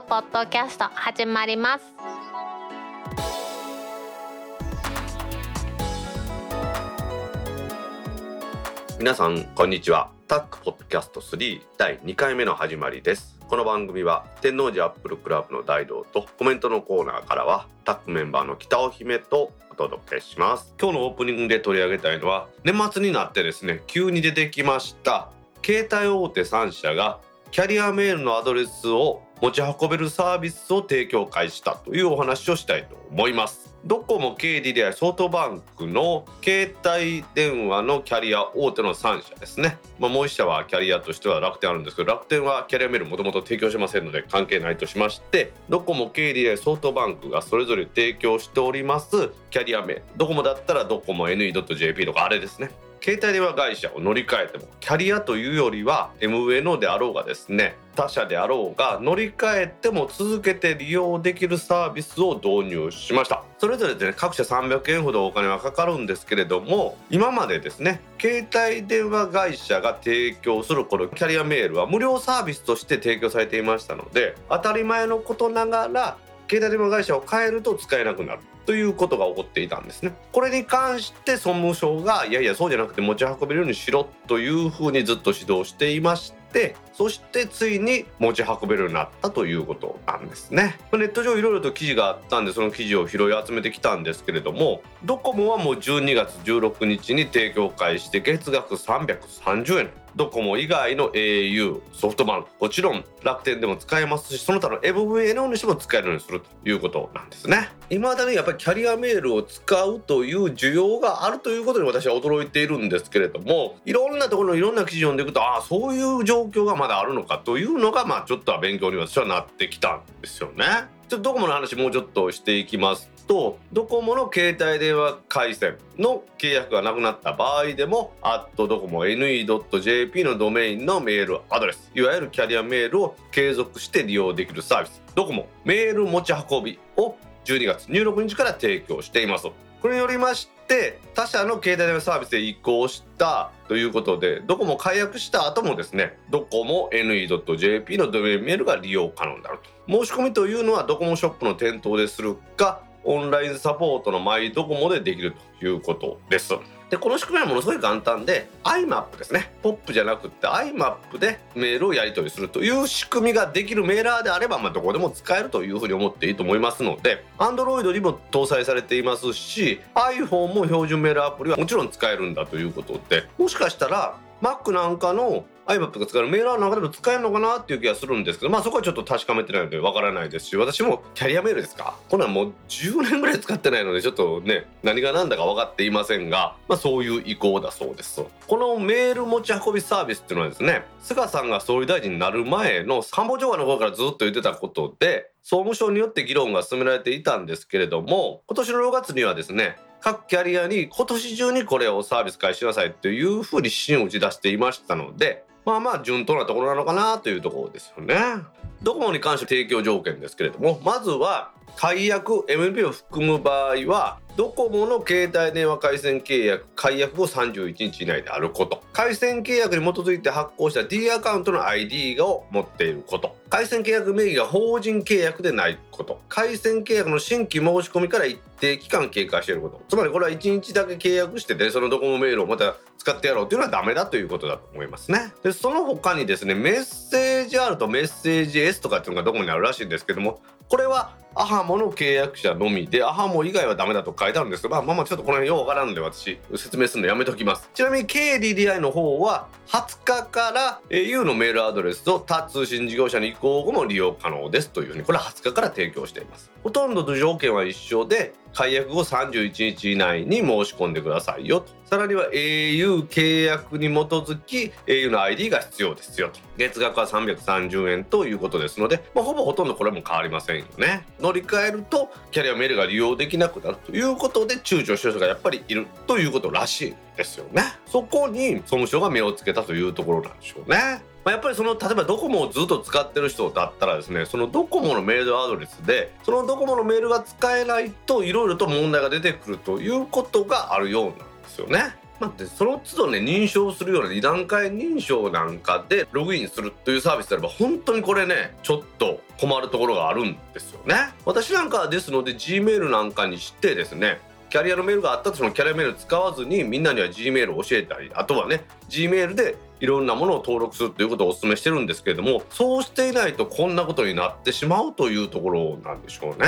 クポッドキャスト始まります。皆さんこんにちは。タックポッドキャスト3第2回目の始まりです。この番組は天王寺アップルクラブの大道とコメントのコーナーからはタックメンバーの北尾姫とお届けします。今日のオープニングで取り上げたいのは年末になってですね急に出てきました携帯大手3社がキャリアメールのアドレスを持ち運べるサービスを提供開始したというお話をしたいと思います。ドコモ KDDI やソフトバンクの携帯電話のキャリア大手の3社ですね、まあ、もう1社はキャリアとしては楽天あるんですけど楽天はキャリアメールもともと提供しませんので関係ないとしましてドコモ KDDI ソフトバンクがそれぞれ提供しておりますキャリアメールドコモだったらドコモ NE.jp とかあれですね。携帯電話会社を乗り換えてもキャリアというよりは MVNO であろうがですね他社であろうが乗り換えても続けて利用できるサービスを導入しました。それぞれで、ね、各社300円ほどお金はかかるんですけれども今までですね携帯電話会社が提供するこのキャリアメールは無料サービスとして提供されていましたので当たり前のことながら携帯電話会社を変えると使えなくなる。ということが起こっていたんですね。これに関して総務省がいやいやそうじゃなくて持ち運べるようにしろというふうにずっと指導していましてそしてついに持ち運べるようになったということなんですね。ネット上いろいろと記事があったんでその記事を拾い集めてきたんですけれどもドコモはもう12月16日に提供開始して月額330円。ドコモ以外の au ソフトバンクもちろん楽天でも使えますしその他の MVNO にしても使えるようにするということなんですね。未だにやっぱりキャリアメールを使うという需要があるということに私は驚いているんですけれどもいろんなところのいろんな記事を読んでいくとああそういう状況がまだあるのかというのがまあちょっとは勉強に私はなってきたんですよね。ちょっとドコモの話もうちょっとしていきますとドコモの携帯電話回線の契約がなくなった場合でもアットドコモ NE.jp のドメインのメールアドレスいわゆるキャリアメールを継続して利用できるサービスドコモメール持ち運びを12月26日から提供しています。これによりまして他社の携帯電話サービスで移行したということでドコモ解約した後もですねドコモ NE.jp のドメインメールが利用可能になると申し込みというのはドコモショップの店頭でするかオンラインサポートのマイドコモでできるということです。でこの仕組みはものすごい簡単で IMAP ですね。POP じゃなくって IMAP でメールをやり取りするという仕組みができるメーラーであれば、まあ、どこでも使えるというふうに思っていいと思いますので Android にも搭載されていますし iPhone も標準メールアプリはもちろん使えるんだということでもしかしたら Mac なんかの iMap が使えるメーラーの中でも使えるのかなっていう気がするんですけどまあそこはちょっと確かめてないのでわからないですし私もキャリアメールですかこれはもう10年ぐらい使ってないのでちょっとね何が何だか分かっていませんが、まあ、そういう意向だそうです。このメール持ち運びサービスっていうのはですね菅さんが総理大臣になる前の官房長官の頃からずっと言ってたことで総務省によって議論が進められていたんですけれども今年の6月にはですね各キャリアに今年中にこれをサービス開始しなさいというふうに指針を打ち出していましたのでまあまあ順当なところなのかなというところですよね。ドコモに関して提供条件ですけれどもまずは解約 MNP を含む場合はドコモの携帯電話回線契約解約後31日以内であること。回線契約に基づいて発行した D アカウントの ID を持っていること。回線契約名義が法人契約でないこと。回線契約の新規申し込みから一定期間経過していること。つまりこれは1日だけ契約しててそのドコモメールをまた使ってやろうというのはダメだということだと思いますね。でその他にですねメッセージ R とメッセージ S とかっていうのがどこにあるらしいんですけどもこれはアハモの契約者のみでアハモ以外はダメだと書いてあるんですけど、まあ、まあちょっとこの辺ようわからんので私説明するのやめときます。ちなみに KDDI の方は20日から au のメールアドレスと他通信事業者に移行後も利用可能ですというふうにこれは20日から提供しています。ほとんどの条件は一緒で解約後31日以内に申し込んでくださいよと。さらには au 契約に基づき au の ID が必要ですよと。月額は330円ということですので、まあ、ほぼほとんどこれも変わりませんよね。乗り換えるとキャリアメールが利用できなくなるということで躊躇してる人がやっぱりいるということらしいですよねそこに総務省が目をつけたというところなんでしょうねまあ、やっぱりその例えばドコモをずっと使ってる人だったらですねそのドコモのメールアドレスでそのドコモのメールが使えないといろいろと問題が出てくるということがあるようなんですよね。まあ、でその都度ね認証するような2段階認証なんかでログインするというサービスであれば本当にこれねちょっと困るところがあるんですよね。私なんかですので Gmail なんかにしてですねキャリアのメールがあったとそのキャリアメール使わずにみんなには Gmail を教えたりあとはね Gmail でいろんなものを登録するということをお勧めしてるんですけれどもそうしていないとこんなことになってしまうというところなんでしょうね。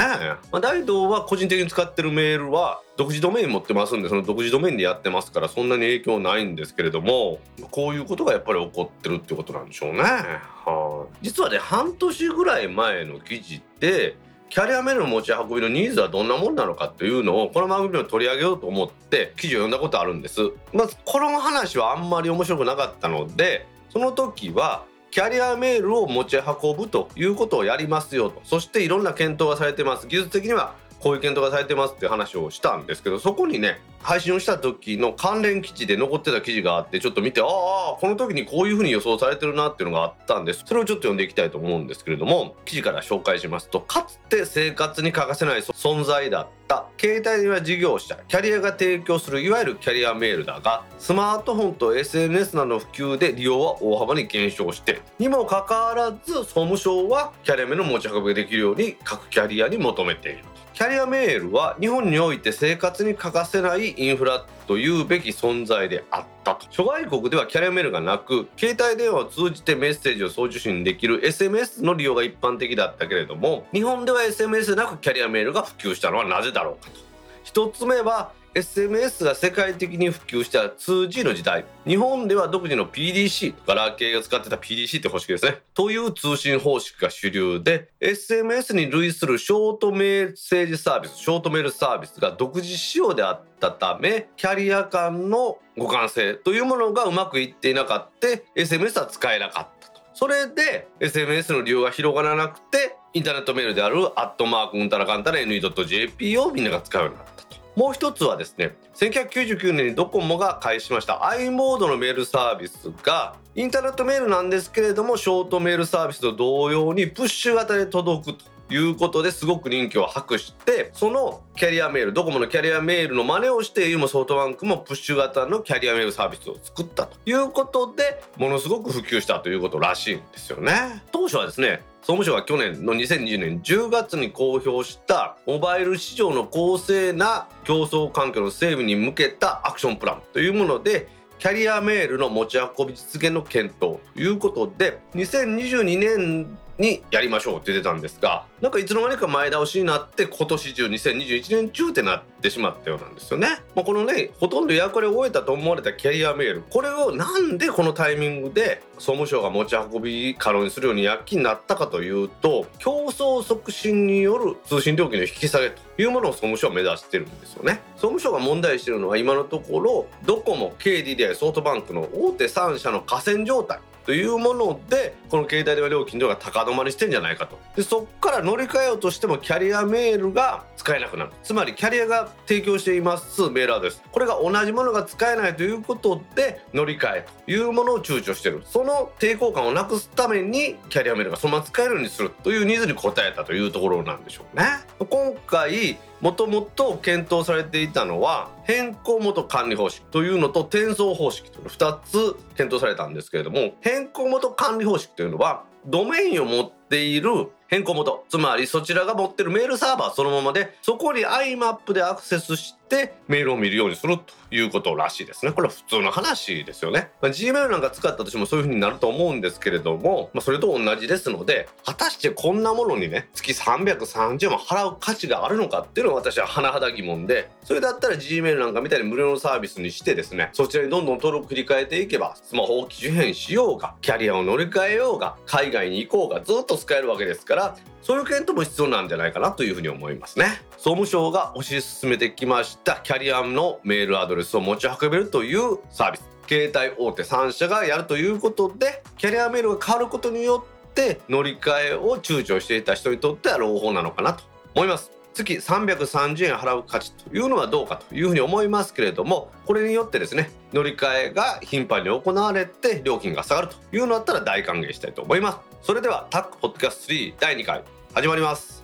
まあ、大道は個人的に使ってるメールは独自ドメイン持ってますんでその独自ドメインでやってますからそんなに影響ないんですけれどもこういうことがやっぱり起こってるってことなんでしょうね。はあ、実はね半年ぐらい前の記事ってキャリアメールの持ち運びのニーズはどんなもんなのかというのをこの番組でも取り上げようと思って記事を読んだことあるんです。まずこの話はあんまり面白くなかったのでその時はキャリアメールを持ち運ぶということをやりますよと。そしていろんな検討がされてます。技術的にはこういう検討がされてますって話をしたんですけどそこにね配信をした時の関連記事で残ってた記事があってちょっと見てああこの時にこういうふうに予想されてるなっていうのがあったんです。それをちょっと読んでいきたいと思うんですけれども記事から紹介しますとかつて生活に欠かせない存在だった携帯電話事業者キャリアが提供するいわゆるキャリアメールだがスマートフォンと SNS などの普及で利用は大幅に減少してにもかかわらず総務省はキャリアメールの持ち運びができるように各キャリアに求めている。キャリアメールは日本において生活に欠かせないインフラというべき存在であったと。諸外国ではキャリアメールがなく携帯電話を通じてメッセージを送受信できる SMS の利用が一般的だったけれども日本では SMS なくキャリアメールが普及したのはなぜだろうかと。1つ目は SMS が世界的に普及した 2G の時代。日本では独自の PDC ガラケーが使ってた PDC って方式ですね。という通信方式が主流で SMS に類するショートメッセージサービスショートメールサービスが独自仕様であったためキャリア間の互換性というものがうまくいっていなかった SMS は使えなかったと。それで SMS の利用が広がらなくてインターネットメールであるアットマークうんたらかんたら NE.jp をみんなが使うようになった。もう一つはですね1999年にドコモが開始しました。i モードのメールサービスがインターネットメールなんですけれどもショートメールサービスと同様にプッシュ型で届くということですごく人気を博してそのキャリアメールドコモのキャリアメールの真似をしてユーモソフトバンクもプッシュ型のキャリアメールサービスを作ったということでものすごく普及したということらしいんですよね。当初はですね総務省は去年の2020年10月に公表したモバイル市場の公正な競争環境の整備に向けたアクションプランというものでキャリアメールの持ち運び実現の検討ということで2022年にやりましょうって出てたんですがなんかいつの間にか前倒しになって今年中2021年中ってなってしまったようなんですよね。まあ、このねほとんど役割を終えたと思われたキャリアメールこれをなんでこのタイミングで総務省が持ち運び可能にするように躍起になったかというと競争促進による通信料金の引き下げというものを総務省は目指してるんですよね。総務省が問題しているのは今のところドコモ KDDI ソフトバンクの大手3社の河川状態というものでこの携帯電話料金とか高止まりしてんじゃないかと。でそこから乗り換えようとしてもキャリアメールが使えなくなる。つまりキャリアが提供していますメールアドレス。これが同じものが使えないということで乗り換えというものを躊躇してる。その抵抗感をなくすためにキャリアメールがそのまま使えるようにするというニーズに応えたというところなんでしょうね。今回もともと検討されていたのは変更元管理方式というのと転送方式というの2つ検討されたんですけれども変更元管理方式というのはドメインを持っている変更元。つまりそちらが持ってるメールサーバーそのままでそこに IMAP でアクセスしてメールを見るようにするということらしいですね。これは普通の話ですよね、まあ、Gmail なんか使ったとしてもそういう風になると思うんですけれども、まあ、それと同じですので果たしてこんなものにね月330万払う価値があるのかっていうのは私は甚だ疑問でそれだったら Gmail なんかみたいに無料のサービスにしてですねそちらにどんどん登録繰り替えていけばスマホを機種変しようがキャリアを乗り換えようが海外に行こうがずっと使えるわけですかららそういう検討も必要なんじゃないかなというふうに思いますね。総務省が推し進めてきました。キャリアのメールアドレスを持ち運べるというサービス。携帯大手3社がやるということでキャリアメールが変わることによって乗り換えを躊躇していた人にとっては朗報なのかなと思います。月330円払う価値というのはどうかというふうに思いますけれどもこれによってですね乗り換えが頻繁に行われて料金が下がるというのだったら大歓迎したいと思います。それではタックポッドキャスト3第2回始まります。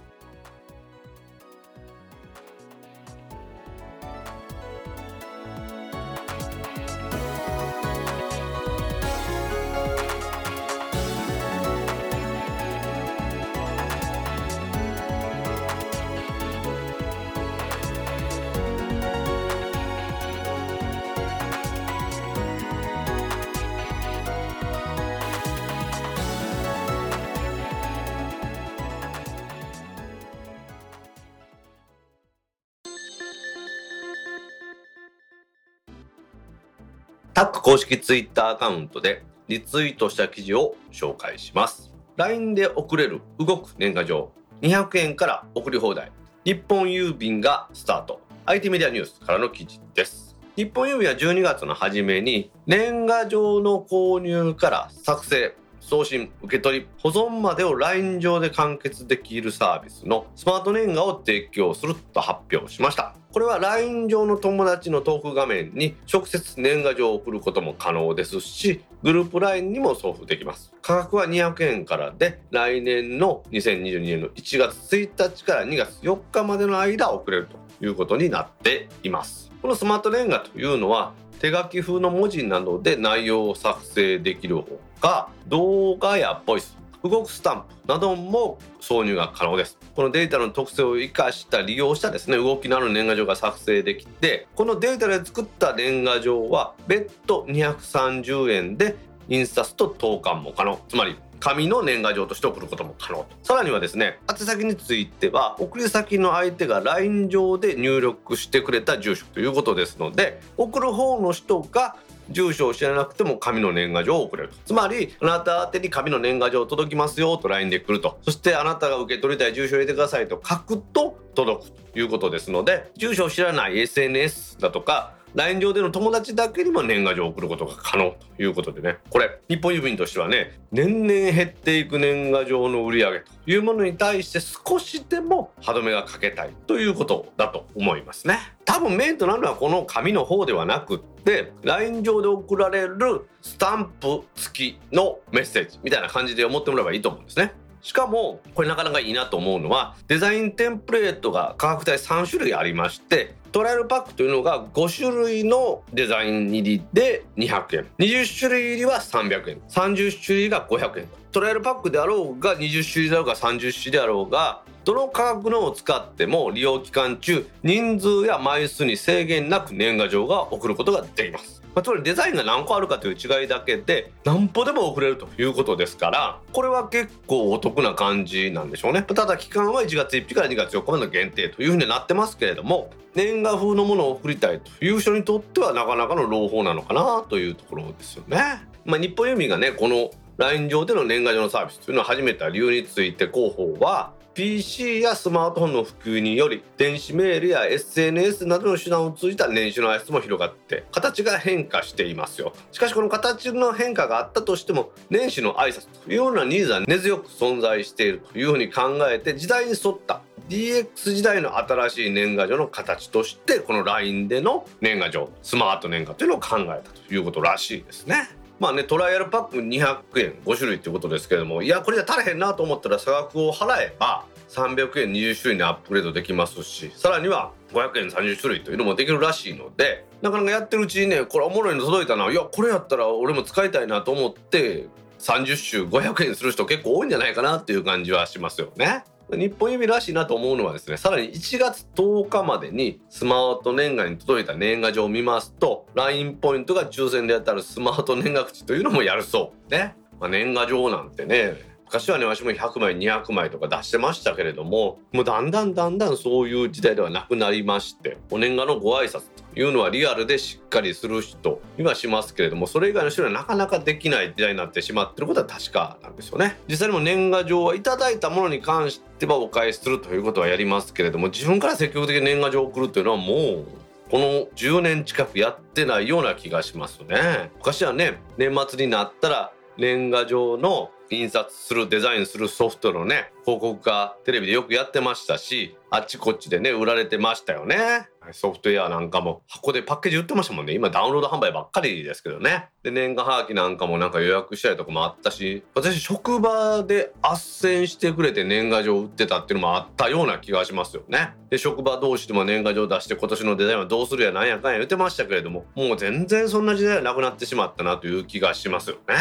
公式ツイッターアカウントでリツイートした記事を紹介します。LINE で送れる動く年賀状200円から送り放題。日本郵便がスタート。IT メディアニュースからの記事です。日本郵便は12月の初めに年賀状の購入から作成。送信受け取り保存までを LINE 上で完結できるサービスのスマート年賀を提供すると発表しました。これは LINE 上の友達のトーク画面に直接年賀状を送ることも可能ですしグループ LINE にも送付できます。価格は200円からで来年の2022年の1月1日から2月4日までの間送れるということになっています。このスマート年賀というのは手書き風の文字などで内容を作成できるほか動画やボイス動くスタンプなども挿入が可能です。このデータの特性を生かした利用したですね。動きのある年賀状が作成できてこのデータで作った年賀状は別途230円で印刷と投函も可能。つまり紙の年賀状として送ることも可能と。さらにはですね宛先については送り先の相手が LINE 上で入力してくれた住所ということですので送る方の人が住所を知らなくても紙の年賀状を送れるつまりあなた宛に紙の年賀状届きますよと LINE で来ると。そしてあなたが受け取りたい住所を入れてくださいと書くと届くということですので住所を知らない SNS だとか LINE 上での友達だけにも年賀状を送ることが可能ということでね。これ日本郵便としてはね年々減っていく年賀状の売り上げというものに対して少しでも歯止めがかけたいということだと思いますね。多分メインとなるのはこの紙の方ではなくって LINE 上で送られるスタンプ付きのメッセージみたいな感じで思ってもらえばいいと思うんですね。しかもこれなかなかいいなと思うのはデザインテンプレートが価格帯3種類ありましてトライアルパックというのが5種類のデザイン入りで200円。20種類入りは300円。30種類が500円。トライアルパックであろうが20種類であろうが30種類であろうがどの価格のを使っても利用期間中人数や枚数に制限なく年賀状が送ることができます。まあ、つまりデザインが何個あるかという違いだけで何歩でも送れるということですからこれは結構お得な感じなんでしょうねただ期間は1月1日から2月4日までの限定というふうになってますけれども年賀風のものを送りたいという人にとってはなかなかの朗報なのかなというところですよね。まあ、日本郵便がねこの LINE 上での年賀状のサービスというのを始めた理由について広報は PC やスマートフォンの普及により電子メールや SNS などの手段を通じた年始の挨拶も広がって形が変化していますよしかしこの形の変化があったとしても年始の挨拶というようなニーズは根強く存在しているというふうに考えて時代に沿った DX 時代の新しい年賀状の形としてこの LINE での年賀状スマート年賀というのを考えたということらしいですね。まあねトライアルパック200円5種類っていうことですけれどもいやこれじゃ足れへんなと思ったら差額を払えば300円20種類にアップグレードできますしさらには500円30種類というのもできるらしいのでなかなかやってるうちにねこれおもろいの届いたないやこれやったら俺も使いたいなと思って30種500円する人結構多いんじゃないかなっていう感じはしますよね。日本郵便らしいなと思うのはですねさらに1月10日までにスマート年賀に届いた年賀状を見ますと LINE ポイントが抽選で当たるスマート年賀口というのもやるそうね、まあ、年賀状なんてね昔はね私も100枚200枚とか出してましたけれどももうだんだんだんだんそういう時代ではなくなりましてお年賀のご挨拶というのはリアルでしっかりする人にはしますけれどもそれ以外の人にはなかなかできない時代になってしまってることは確かなんですよね。実際にも年賀状はいただいたものに関してはお返しするということはやりますけれども自分から積極的に年賀状を送るというのはもうこの10年近くやってないような気がしますね。昔はね年末になったら年賀状の印刷するデザインするソフトのね広告がテレビでよくやってましたしあっちこっちでね売られてましたよね。ソフトウェアなんかも。箱でパッケージ売ってましたもんね。今ダウンロード販売ばっかりですけどね。で年賀はがきなんかもなんか予約したりとかもあったし。私職場で斡旋してくれて年賀状売ってたっていうのもあったような気がしますよね。で職場同士でも年賀状出して今年のデザインはどうするやなんやかんや言ってましたけれどももう全然そんな時代はなくなってしまったなという気がしますよね。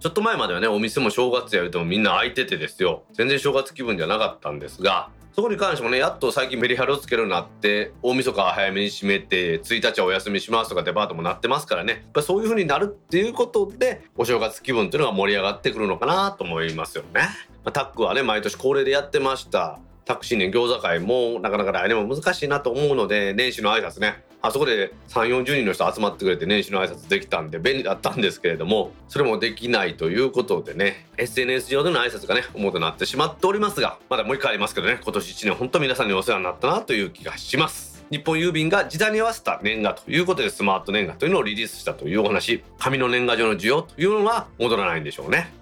ちょっと前まではねお店も正月やるとみんな開いててですよ。全然正月気分じゃなかったんですがそこに関してもねやっと最近メリハリをつけるようになって大晦日は早めに閉めて1日はお休みしますとかデパートもなってますからね。やっぱそういう風になるっていうことでお正月気分っていうのが盛り上がってくるのかなと思いますよね。ま、タックはね毎年恒例でやってました。タクシーね餃子会もなかなか来年も難しいなと思うので年始の挨拶ね。あそこで3 4 0人の人集まってくれて年始の挨拶できたんで便利だったんですけれどもそれもできないということでね SNS 上での挨拶がね主となってしまっておりますがまだもう一回ありますけどね今年1年本当皆さんにお世話になったなという気がします。日本郵便が時代に合わせた年賀ということでスマート年賀というのをリリースしたというお話。紙の年賀状の需要というのは戻らないんでしょうね。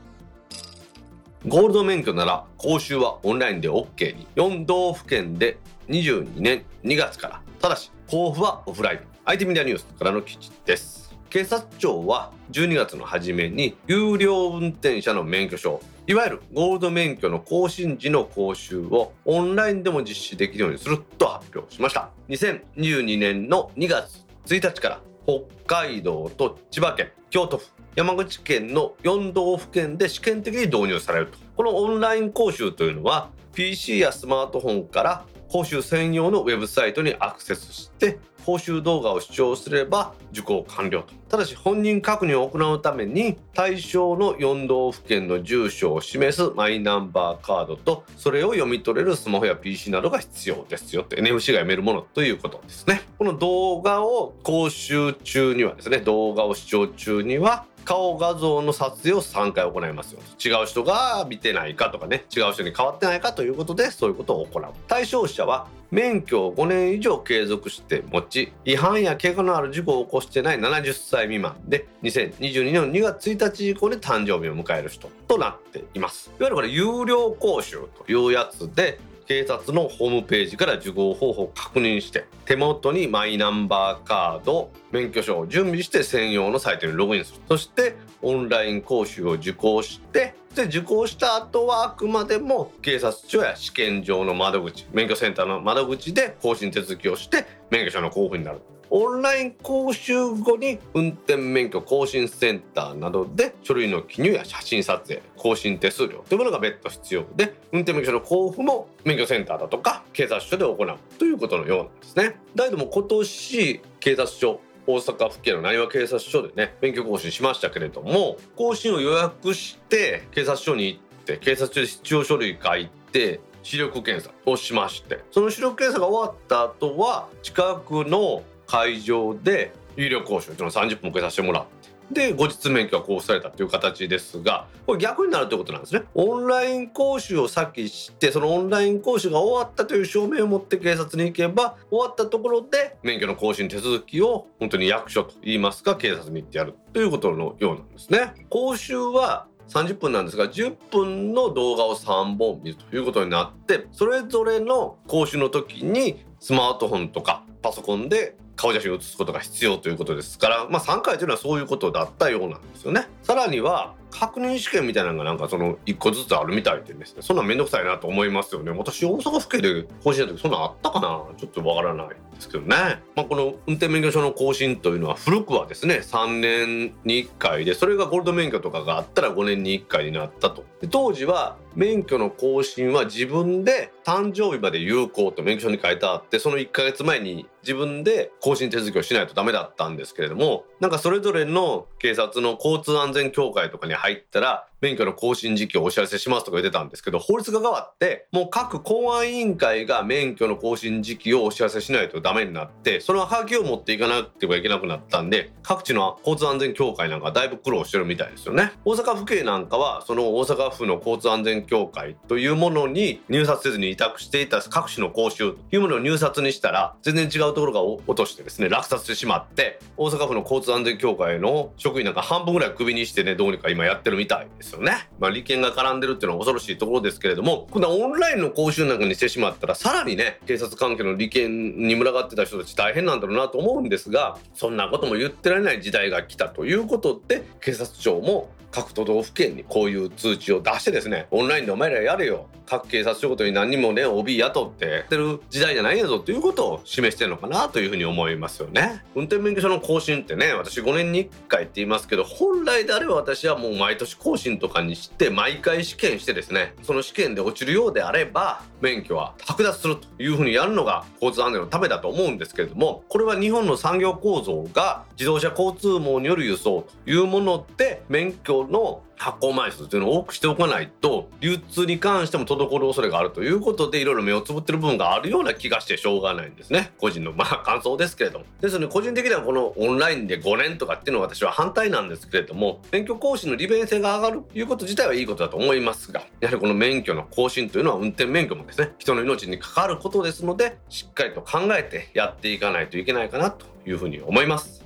ゴールド免許なら講習はオンラインで OK に。4道府県で22年2月から。ただし交付はオフライン。IT メディアニュースからの記事です。警察庁は12月の初めに有料運転者の免許証いわゆるゴールド免許の更新時の講習をオンラインでも実施できるようにすると発表しました。2022年の2月1日から北海道と千葉県京都府山口県の4道府県で試験的に導入されると。このオンライン講習というのは PC やスマートフォンから講習専用のウェブサイトにアクセスして講習動画を視聴すれば受講完了と。ただし本人確認を行うために対象の4道府県の住所を示すマイナンバーカードとそれを読み取れるスマホや PC などが必要ですよって NFC が読めるものということですね。この動画を講習中にはですね動画を視聴中には顔画像の撮影を3回行いますよ。違う人が見てないかとかね。違う人に変わってないかということでそういうことを行う。対象者は免許を5年以上継続して持ち違反や怪我のある事故を起こしてない70歳未満で2022年2月1日以降に誕生日を迎える人となっています。いわゆるこれ有料講習というやつで警察のホームページから受講方法を確認して手元にマイナンバーカード免許証を準備して専用のサイトにログインする。そしてオンライン講習を受講してで受講した後はあくまでも警察署や試験場の窓口免許センターの窓口で更新手続きをして免許証の交付になる。オンライン講習後に運転免許更新センターなどで書類の記入や写真撮影更新手数料というものが別途必要で運転免許証の交付も免許センターだとか警察署で行うということのようなんですね。だけども今年警察署大阪府警の浪速警察署でね免許更新しましたけれども更新を予約して警察署に行って警察署で必要書類書いて視力検査をしましてその視力検査が終わった後は近くの会場で有料講習というのを30分受けさせてもらってで後日免許が交付されたという形ですがこれ逆になるということなんですね。オンライン講習を先してそのオンライン講習が終わったという証明を持って警察に行けば終わったところで免許の更新手続きを本当に役所と言いますか警察に行ってやるということのようなんですね。講習は30分なんですが10分の動画を3本見るということになってそれぞれの講習の時にスマートフォンとかパソコンで顔写真を写すことが必要ということですから、まあ、3回というのはそういうことだったようなんですよね。さらには確認試験みたいなのがなんかその1個ずつあるみたいでですね。そんなんめんどくさいなと思いますよね。私大阪府警で更新した時そんなんあったかな。ちょっとわからないですけどね、まあ、この運転免許証の更新というのは古くはですね3年に1回でそれがゴールド免許とかがあったら5年に1回になったと。で当時は免許の更新は自分で誕生日まで有効と免許証に書いてあってその1ヶ月前に自分で更新手続きをしないとダメだったんですけれどもなんかそれぞれの警察の交通安全協会とかに入ったら免許の更新時期をお知らせしますとか言ってたんですけど法律が変わってもう各公安委員会が免許の更新時期をお知らせしないとダメになってそのハガキを持っていかなくてはいけなくなったんで各地の交通安全協会なんかだいぶ苦労してるみたいですよね。大阪府警なんかはその大阪府の交通安全協会というものに入札せずに委託していた各種の講習というものを入札にしたら全然違うところが落としてですね落札してしまって大阪府の交通安全協会の職員なんか半分ぐらいクビにしてねどうにか今やってるみたいです。ですよね。まあ、利権が絡んでるっていうのは恐ろしいところですけれども今度はオンラインの講習なんかにしてしまったらさらにね警察関係の利権に群がってた人たち大変なんだろうなと思うんですがそんなことも言ってられない時代が来たということで警察庁も各都道府県にこういう通知を出してですねオンラインでお前らやれよ。各警察署ごとに何人もね OB 雇ってやってる時代じゃないんやぞということを示してるのかなというふうに思いますよね。運転免許証の更新ってね私5年に1回って言いますけど本来であれば私はもう毎年更新とかにして毎回試験してですねその試験で落ちるようであれば免許は剥奪するというふうにやるのが交通安全のためだと思うんですけれどもこれは日本の産業構造が自動車交通網による輸送というもので免許の発行枚数というのを多くしておかないと流通に関しても滞る恐れがあるということでいろいろ目をつぶってる部分があるような気がしてしょうがないんですね。個人のまあ感想ですけれども。ですので個人的にはこのオンラインで5年とかっていうのは私は反対なんですけれども免許更新の利便性が上がるということ自体はいいことだと思いますがやはりこの免許の更新というのは運転免許もですね人の命に関わることですのでしっかりと考えてやっていかないといけないかなというふうに思います。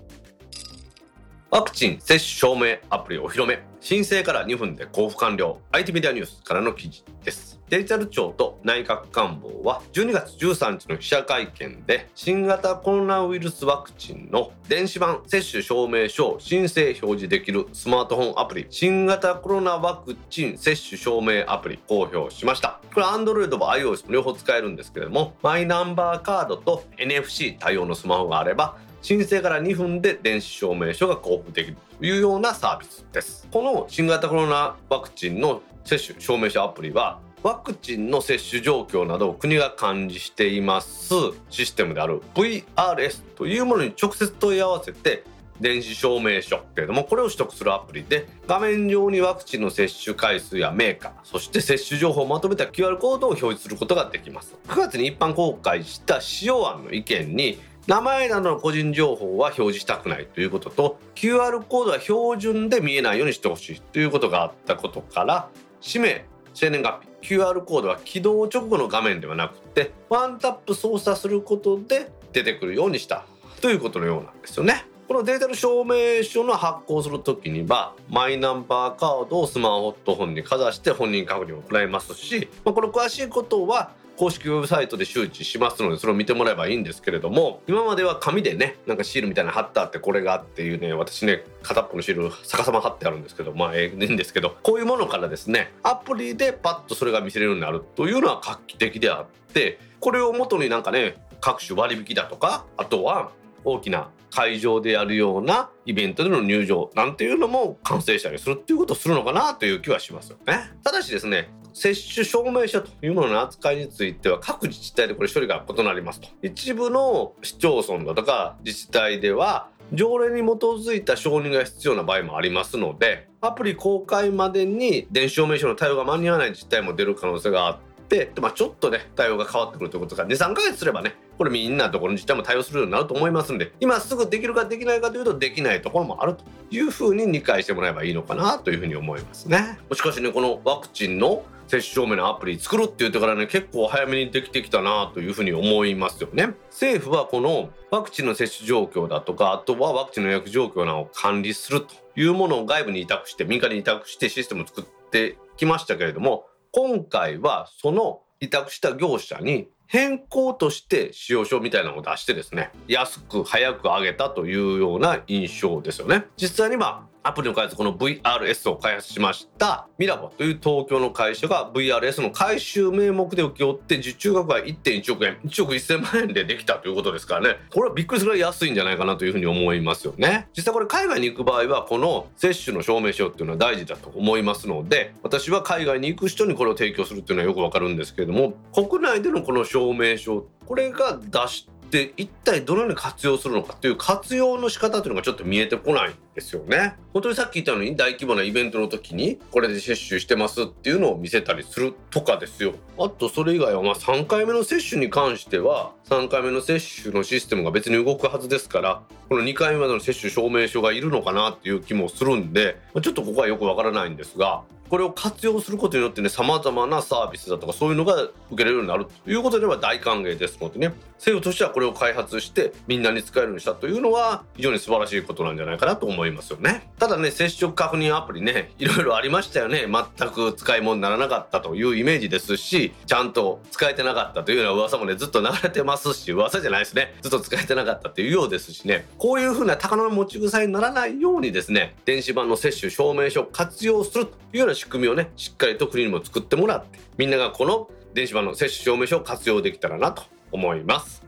ワクチン接種証明アプリお披露目。申請から2分で交付完了。IT メディアニュースからの記事です。デジタル庁と内閣官房は12月13日の記者会見で新型コロナウイルスワクチンの電子版接種証明書を申請表示できるスマートフォンアプリ。新型コロナワクチン接種証明アプリ公表しました。これ Android も iOS も両方使えるんですけれどもマイナンバーカードと NFC 対応のスマホがあれば申請から2分で電子証明書が交付できるというようなサービスです。この新型コロナワクチンの接種証明書アプリはワクチンの接種状況などを国が管理しています。システムである VRS というものに直接問い合わせて電子証明書けれどもこれを取得するアプリで画面上にワクチンの接種回数やメーカーそして接種情報をまとめた QR コードを表示することができます。9月に一般公開した使用案の意見に名前などの個人情報は表示したくないということと QR コードは標準で見えないようにしてほしいということがあったことから氏名生年月日 QR コードは起動直後の画面ではなくてワンタップ操作することで出てくるようにしたということのようなんですよね。このデジタル証明書の発行するときにはマイナンバーカードをスマートフォンにかざして本人確認を行いますし、まあ、この詳しいことは公式ウェブサイトで周知しますのでそれを見てもらえばいいんですけれども今までは紙でねなんかシールみたいな貼ってあってこれがっていうね私ね片っぽのシール逆さま貼ってあるんですけどまあええんですけどこういうものからですねアプリでパッとそれが見せれるようになるというのは画期的であってこれを元になんかね各種割引だとかあとは大きな会場でやるようなイベントでの入場なんていうのも完成したりするっていうことをするのかなという気はしますよね。ただしですね接種証明書というものの扱いについては各自治体でこれ処理が異なりますと一部の市町村だとか自治体では条例に基づいた承認が必要な場合もありますのでアプリ公開までに電子証明書の対応が間に合わない自治体も出る可能性があってまあ、ちょっとね対応が変わってくるということが23ヶ月すればねこれみんなところの自治体も対応するようになると思いますんで今すぐできるかできないかというとできないところもあるというふうに理解してもらえばいいのかなというふうに思いますね。しかしねこのワクチンの接種証明のアプリ作るって言ってからね結構早めにできてきたなというふうに思いますよね。政府はこのワクチンの接種状況だとかあとはワクチンの予約状況などを管理するというものを外部に委託して民間に委託してシステムを作ってきましたけれども今回はその委託した業者に変更として使用書みたいなのを出してですね安く早く上げたというような印象ですよね。実際にはアプリの開発この VRS を開発しましたミラボという東京の会社が VRS の回収名目で請け負って受注額は1.1億円1億1000万円でできたということですからね。これはびっくりするぐらい安いんじゃないかなというふうに思いますよね。実際これ海外に行く場合はこの接種の証明書っていうのは大事だと思いますので私は海外に行く人にこれを提供するっていうのはよくわかるんですけれども国内でのこの証明書これが出してで一体どのように活用するのかっていう活用の仕方というのがちょっと見えてこないんですよね。本当にさっき言ったように大規模なイベントの時にこれで接種してますっていうのを見せたりするとかですよ。あとそれ以外はま3回目の接種に関しては3回目の接種のシステムが別に動くはずですからこの2回目までの接種証明書がいるのかなっていう気もするんでちょっとここはよくわからないんですがこれを活用することによってね様々なサービスだとかそういうのが受けれるようになるということでは大歓迎ですのでね。政府としてはこれを開発してみんなに使えるようにしたというのは非常に素晴らしいことなんじゃないかなと思いますよね。ただね接触確認アプリねいろいろありましたよね。全く使い物にならなかったというイメージですしちゃんと使えてなかったというような噂もねずっと流れてますし噂じゃないですね。ずっと使えてなかったというようですしね。こういうふうな高の持ち腐りにならないようにですね電子版の接種証明書を活用するというような仕組みをねしっかりと国にも作ってもらってみんながこの電子版の接種証明書を活用できたらなと思います。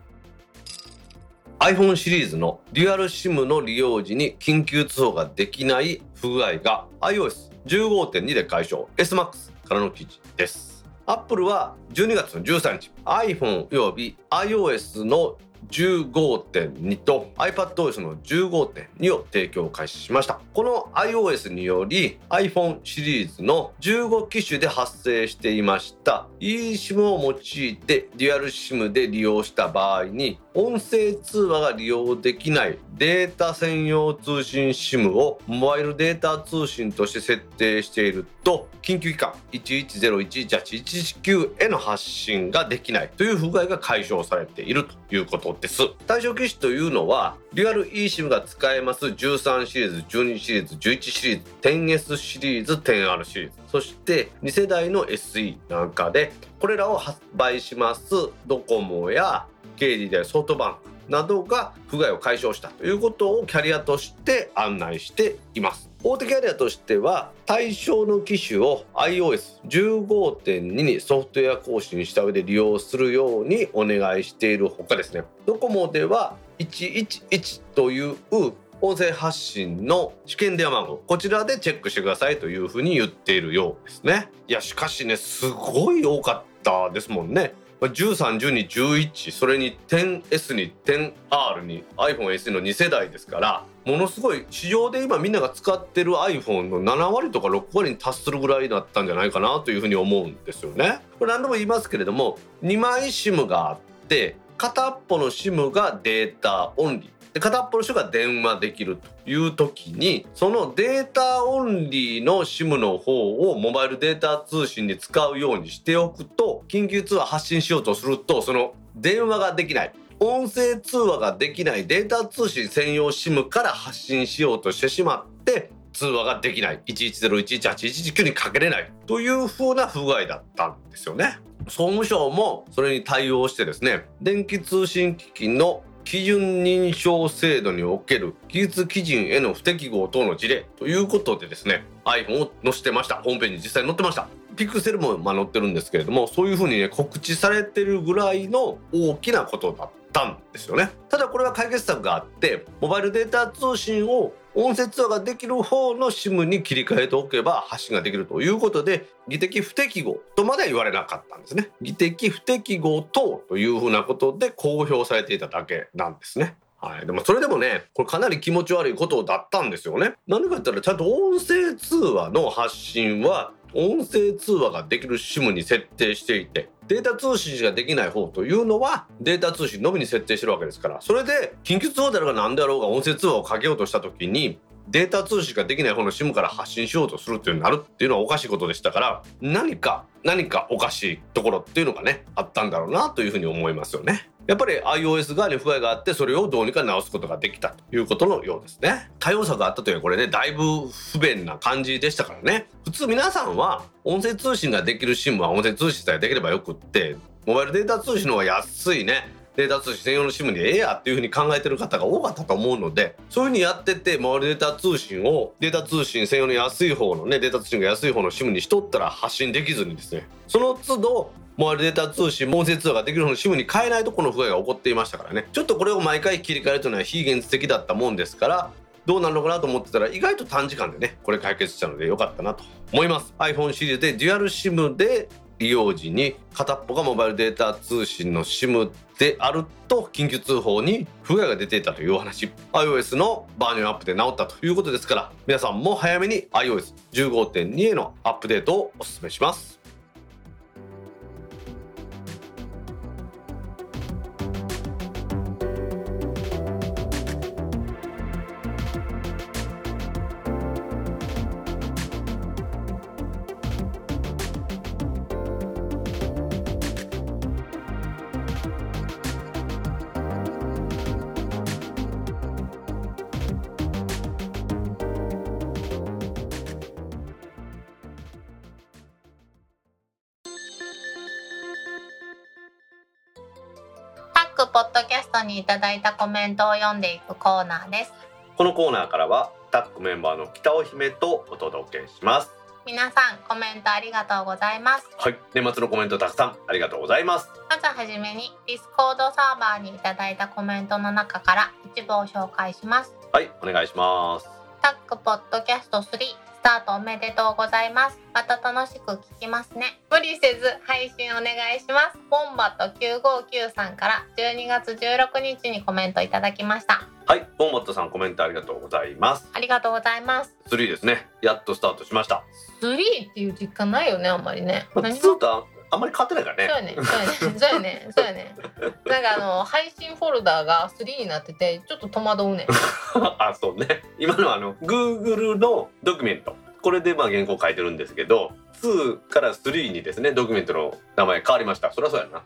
iPhone シリーズのデュアル SIM の利用時に緊急通報ができない不具合が iOS15.2 で解消。SMAX からの記事です。アップルは12月の13日 iPhone および iOS の15.2と iPadOS の15.2を提供開始しました。この iOS により iPhone シリーズの15機種で発生していました。eSIM を用いてデュアル SIM で利用した場合に音声通話が利用できないデータ専用通信 SIM をモバイルデータ通信として設定していると緊急機関110118119への発信ができないという不具合が解消されているということです。対象機種というのはデュアル eSIM が使えます13シリーズ12シリーズ11シリーズ 10S シリーズ 10R シリーズ。そして2世代の SE なんかでこれらを発売しますドコモや KD でソフトバンクなどが不具合を解消したということをキャリアとして案内しています大手キャリアとしては対象の機種を iOS15.2 にソフトウェア更新した上で利用するようにお願いしているほかですねドコモでは111という音声発信の試験電話番号こちらでチェックしてくださいというふうに言っているようですねいやしかしねすごい多かったですもんね13、12、11それに 10S に 10R に iPhoneSE の2世代ですからものすごい市場で今みんなが使ってる iPhone の7割とか6割に達するぐらいだったんじゃないかなというふうに思うんですよね。これ何度も言いますけれども2枚 SIM があって片っぽの SIM がデータオンリーで片っぽの人が電話できるという時にそのデータオンリーの SIM の方をモバイルデータ通信に使うようにしておくと緊急通話発信しようとするとその電話ができない。音声通話ができないデータ通信専用 SIM から発信しようとしてしまって通話ができない。110118119にかけれない。という風な不具合だったんですよね。総務省もそれに対応してですね電気通信機器の基準認証制度における技術基準への不適合等の事例ということでですね iPhone を載せてました。ホームページに実際に載ってました。ピクセルもま載ってるんですけれどもそういうふうにね告知されてるぐらいの大きなことだったんですよね。ただこれは解決策があってモバイルデータ通信を音声通話ができる方の SIM に切り替えておけば発信ができるということで技的不適合とまでは言われなかったんですね。技的不適合等というふうなことで公表されていただけなんですね。はい、でもそれでもねこれかなり気持ち悪いことだったんですよね。何か言ったらちゃんと音声通話の発信は音声通話ができる SIM に設定していてデータ通信しかできない方というのはデータ通信のみに設定してるわけですからそれで緊急通報であるが何であろうが音声通話をかけようとした時にデータ通信ができない方の SIM から発信しようとするっていうになるっていうのはおかしいことでしたから何か何かおかしいところっていうのがねあったんだろうなというふうに思いますよね。やっぱり iOS 側に不具合があってそれをどうにか直すことができたということのようですね。対応策があったというのはこれねだいぶ不便な感じでしたからね。普通皆さんは音声通信ができる SIM は音声通信さえできればよくってモバイルデータ通信の方が安いね。データ通信専用の SIM でええやっていうふうに考えてる方が多かったと思うのでそういうふうにやっててモバイルデータ通信をデータ通信専用の安い方のねデータ通信が安い方の SIM にしとったら発信できずにですね。その都度モバイルデータ通信音声通話ができる方の SIM に変えないとこの不具合が起こっていましたからね。ちょっとこれを毎回切り替えるというのは非現実的だったもんですからどうなるのかなと思ってたら意外と短時間でねこれ解決したので良かったなと思います。iPhone シリーズでデュアル SIM で利用時に片っぽがモバイルデータ通信の SIM であると緊急通報に不具合が出ていたというお話。iOS のバージョンアップで直ったということですから皆さんも早めに iOS15.2 へのアップデートをお勧めします。タックポッドキャストにいただいたコメントを読んでいくコーナーです。このコーナーからはタックメンバーの北尾姫とお届けします。皆さんコメントありがとうございます。はい年末のコメントたくさんありがとうございます。まずはじめに Discord サーバーにいただいたコメントの中から一部を紹介します。はいお願いします。タックポッドキャスト3スタートおめでとうございます。また楽しく聞きますね。無理せず配信お願いします。ボンバット959さんから12月16日にコメントいただきました。はいボンバットさんコメントありがとうございます。ありがとうございます。3ですね。やっとスタートしました。3っていう実感ないよねあんまりね。まあ、何2とあんまり変わってないからね。そうやね、そうやね、そうやね、そうやね。なんかあの配信フォルダーが3になってて、ちょっと戸惑うね。あそうね。今のはあの Google のドキュメント。これでまあ原稿書いてるんですけど2から3にですねドキュメントの名前変わりました。そりゃそうやな。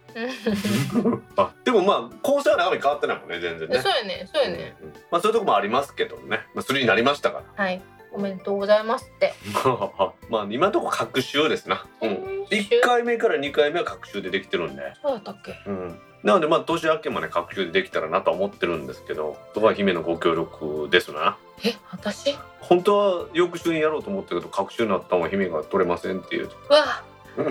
あでもまあ構成は中身変わってないもんね全然ね。そうやね、そうやね。うんまあそういうとこもありますけどね、まあ、3になりましたかはい、おめでとうございますって。ら まあ今のところ学習ですな、うん、1回目から2回目は学習でできてるんで、そうだったっけ？うん、なのでまあ年明けもね学習でできたらなとは思ってるんですけどそこは姫のご協力ですなえ、私？う本当は翌週にやろうと思ったけど学習になったのは姫が取れませんっていうわ。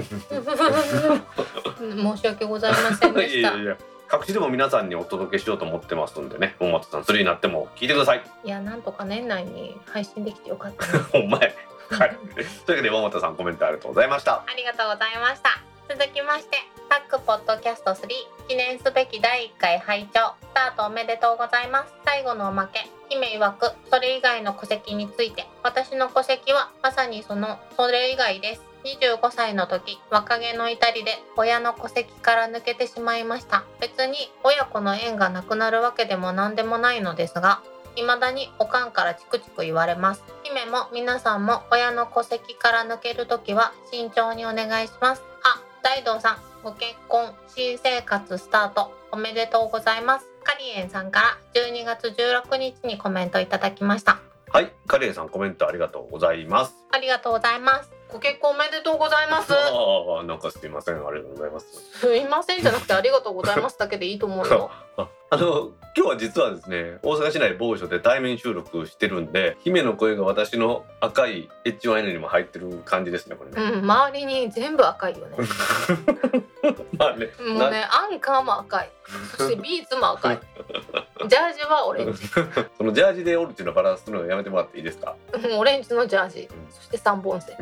申し訳ございませんでした。いいやいや各地でも皆さんにお届けしようと思ってますんでね本松さん3になっても聞いてくださいや、なんとか年内に配信できてよかったです。ほんまやねはい というわけで本松さんコメントありがとうございましたありがとうございました。続きまして、タックポッドキャスト3記念すべき第1回拝聴スタートおめでとうございます。最後のおまけ、姫曰くそれ以外の戸籍について、私の戸籍はまさにそのそれ以外です。25歳の時、若気の至りで親の戸籍から抜けてしまいました。別に親子の縁がなくなるわけでも何でもないのですが、未だにおかんからチクチク言われます。姫も皆さんも親の戸籍から抜けるときは慎重にお願いします。あ大道さんご結婚新生活スタート。おめでとうございます。カリエンさんから12月16日にコメントいただきました。はいカレンさんコメントありがとうございます。ありがとうございますご結婚おめでとうございます。ああなんかすいません。ありがとうございます。すいませんじゃなくてありがとうございますだけでいいと思うよ ああの今日は実はですね大阪市内某所で対面収録してるんで姫の声が私の赤い H1N にも入ってる感じですねこれね、うん周りに全部赤いよね。まあねもうねアンカーも赤い。そしてビーツも赤い。ジャージはオレンジ。そのジャージでオルチのバランスするのやめてもらっていいですか？うんオレンジのジャージ。そして三本線。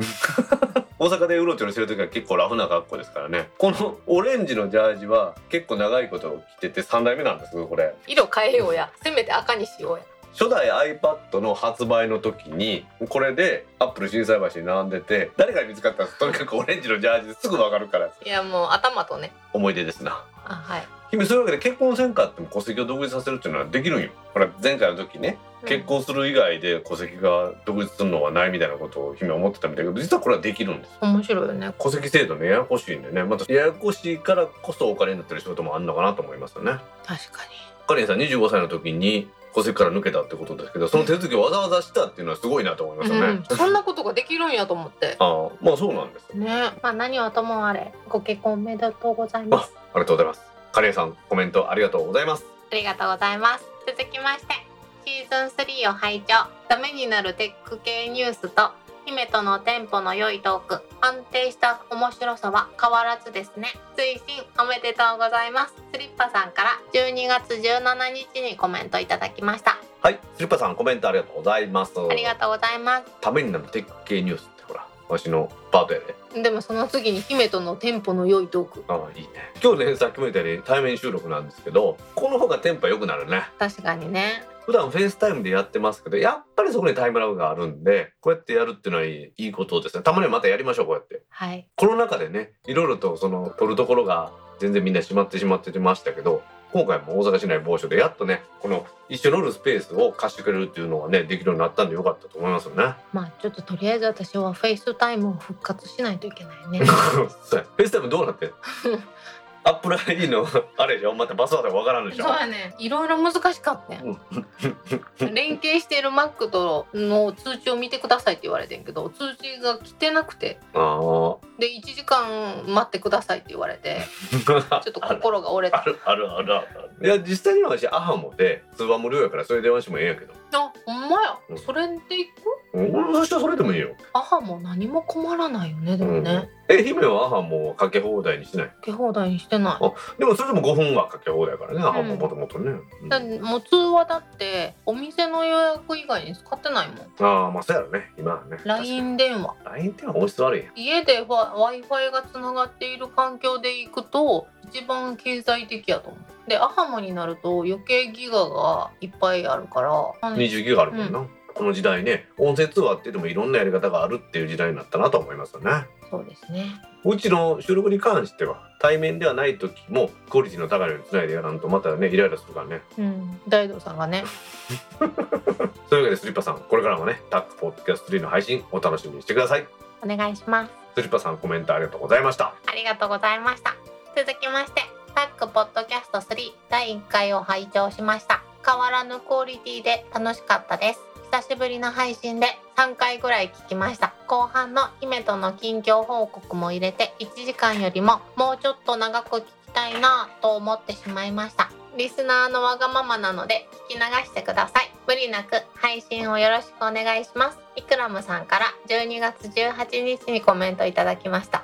大阪でうろちょろしてる時は結構ラフな格好ですからね。このオレンジのジャージは結構長いこと着てて3代目なんですこれ。色変えようや。せめて赤にしようや。初代 iPad の発売の時にこれでアップル心斎橋に並んでて誰かに見つかったらとにかくオレンジのジャージですぐ分かるから。いやもう頭とね。思い出ですな。あはい。姫そういうわけで結婚せんかっても戸籍を独立させるっていうのはできるんよ。ほら前回の時ね結婚する以外で戸籍が独立するのはないみたいなことを姫は思ってたみたいだけど実はこれはできるんです面白いよね。戸籍制度ねややこしいんでね。またややこしいからこそお金になってる仕事もあるのかなと思いますよね。確かカレンさん25歳の時に戸籍から抜けたってことですけどその手続きをわざわざしたっていうのはすごいなと思いますに、よね、うん、そんなことができるんやと思って。ああまあそうなんですね。まあ何はともあれご結婚おめでとうございます。ありがとうございます。カレンさんコメントありがとうございます。ありがとうございます。続きましてシーズン3を拝聴。ためになるテック系ニュースと姫とのテンポの良いトーク。安定した面白さは変わらずですね。推進おめでとうございます。スリッパさんから12月17日にコメントいただきました。はい。スリッパさんコメントありがとうございます。ありがとうございます。ためになるテック系ニュースってほら私のパートやで。でもその次に姫とのテンポの良いトーク。ああいいね。今日ねさっきも言ったように対面収録なんですけどこの方がテンポ良くなるね。確かにね普段 FaceTime でやってますけどやっぱりそこにタイムラグがあるんでこうやってやるっていうのはいいことですね。たまにはまたやりましょうこうやって。はい。この中でねいろいろとその取るところが全然みんな閉まってしまってましたけど今回も大阪市内某所でやっとねこの一緒に乗るスペースを貸してくれるっていうのはねできるようになったんでよかったと思いますよね。まあちょっととりあえず私は FaceTime を復活しないといけないね。FaceTime どうなってん？Apple ID の あれじゃんまたパスワードがわからんでしょ？そうやね。いろいろ難しかったよ 連携している Mac との通知を見てくださいって言われてんけど通知が来てなくて。ああで1時間待ってくださいって言われて ちょっと心が折れた。あるあるあるある。いや実際には私 ahamo で通話無料やからそれ電話してもええんやけどあほんまや。うん。それでいく？俺そしたらそれでもいいよ。アハも何も困らないよねでもね、え姫はアハもかけ放題にしない？かけ放題にしてない。あでもそれでも5分はかけ放題からね、アハもうん。もともとね、うん。だもう通話だってお店の予約以外に使ってないもん。ああまあそうやろね。今はね。LINE 電話。LINE ってのは音質悪いやん。家で w i f i がつながっている環境で行くと一番経済的やと思うでアハモになると余計ギガがいっぱいあるから。20ギガあるもんな、この時代ね。音声通話って言ってもいろんなやり方があるっていう時代になったなと思いますよね。そうですね。うちの収録に関しては対面ではない時もクオリティの高いのにつないでやらんとまたねイライラするからね。うん。大道さんがね。そういうわけでスリッパさんこれからもねタックポッドキャスト3の配信お楽しみにしてください。お願いします。スリッパさんコメントありがとうございました。ありがとうございました。続きましてタックポッドキャスト3第1回を拝聴しました。変わらぬクオリティで楽しかったです。久しぶりの配信で3回ぐらい聞きました。後半の姫との近況報告も入れて1時間よりももうちょっと長く聞きたいなぁと思ってしまいました。リスナーのわがままなので聞き流してください。無理なく配信をよろしくお願いします。イクラムさんから12月18日にコメントいただきました。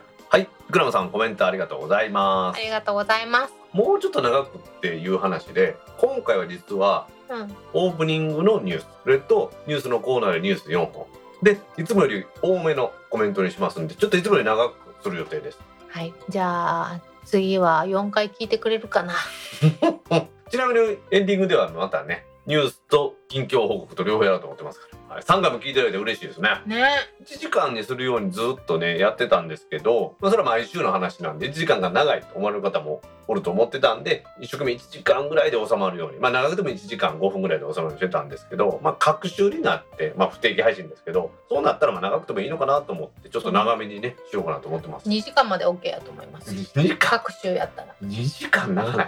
グラムさんコメントありがとうございます。ありがとうございます。もうちょっと長くっていう話で今回は実はうん。オープニングのニュースそれとニュースのコーナーでニュース4本。でいつもより多めのコメントにしますんでちょっといつもより長くする予定です。はい、じゃあ次は4回聞いてくれるかな。ちなみにエンディングではまたねニュースと近況報告と両方やろうと思ってますから、はい、3回も聞いていただいて嬉しいですね。ね、1時間にするようにずっとねやってたんですけど、まあ、それは毎週の話なんで1時間が長いと思われる方もおると思ってたんで一生懸命1時間ぐらいで収まるようにまあ長くても1時間5分ぐらいで収まるようにしてたんですけどまあ各週になってまあ不定期配信ですけどそうなったらまあ長くてもいいのかなと思ってちょっと長めにねしようかなと思ってます。2時間まで OK やと思います。2時間？各週やったら。2時間長ない。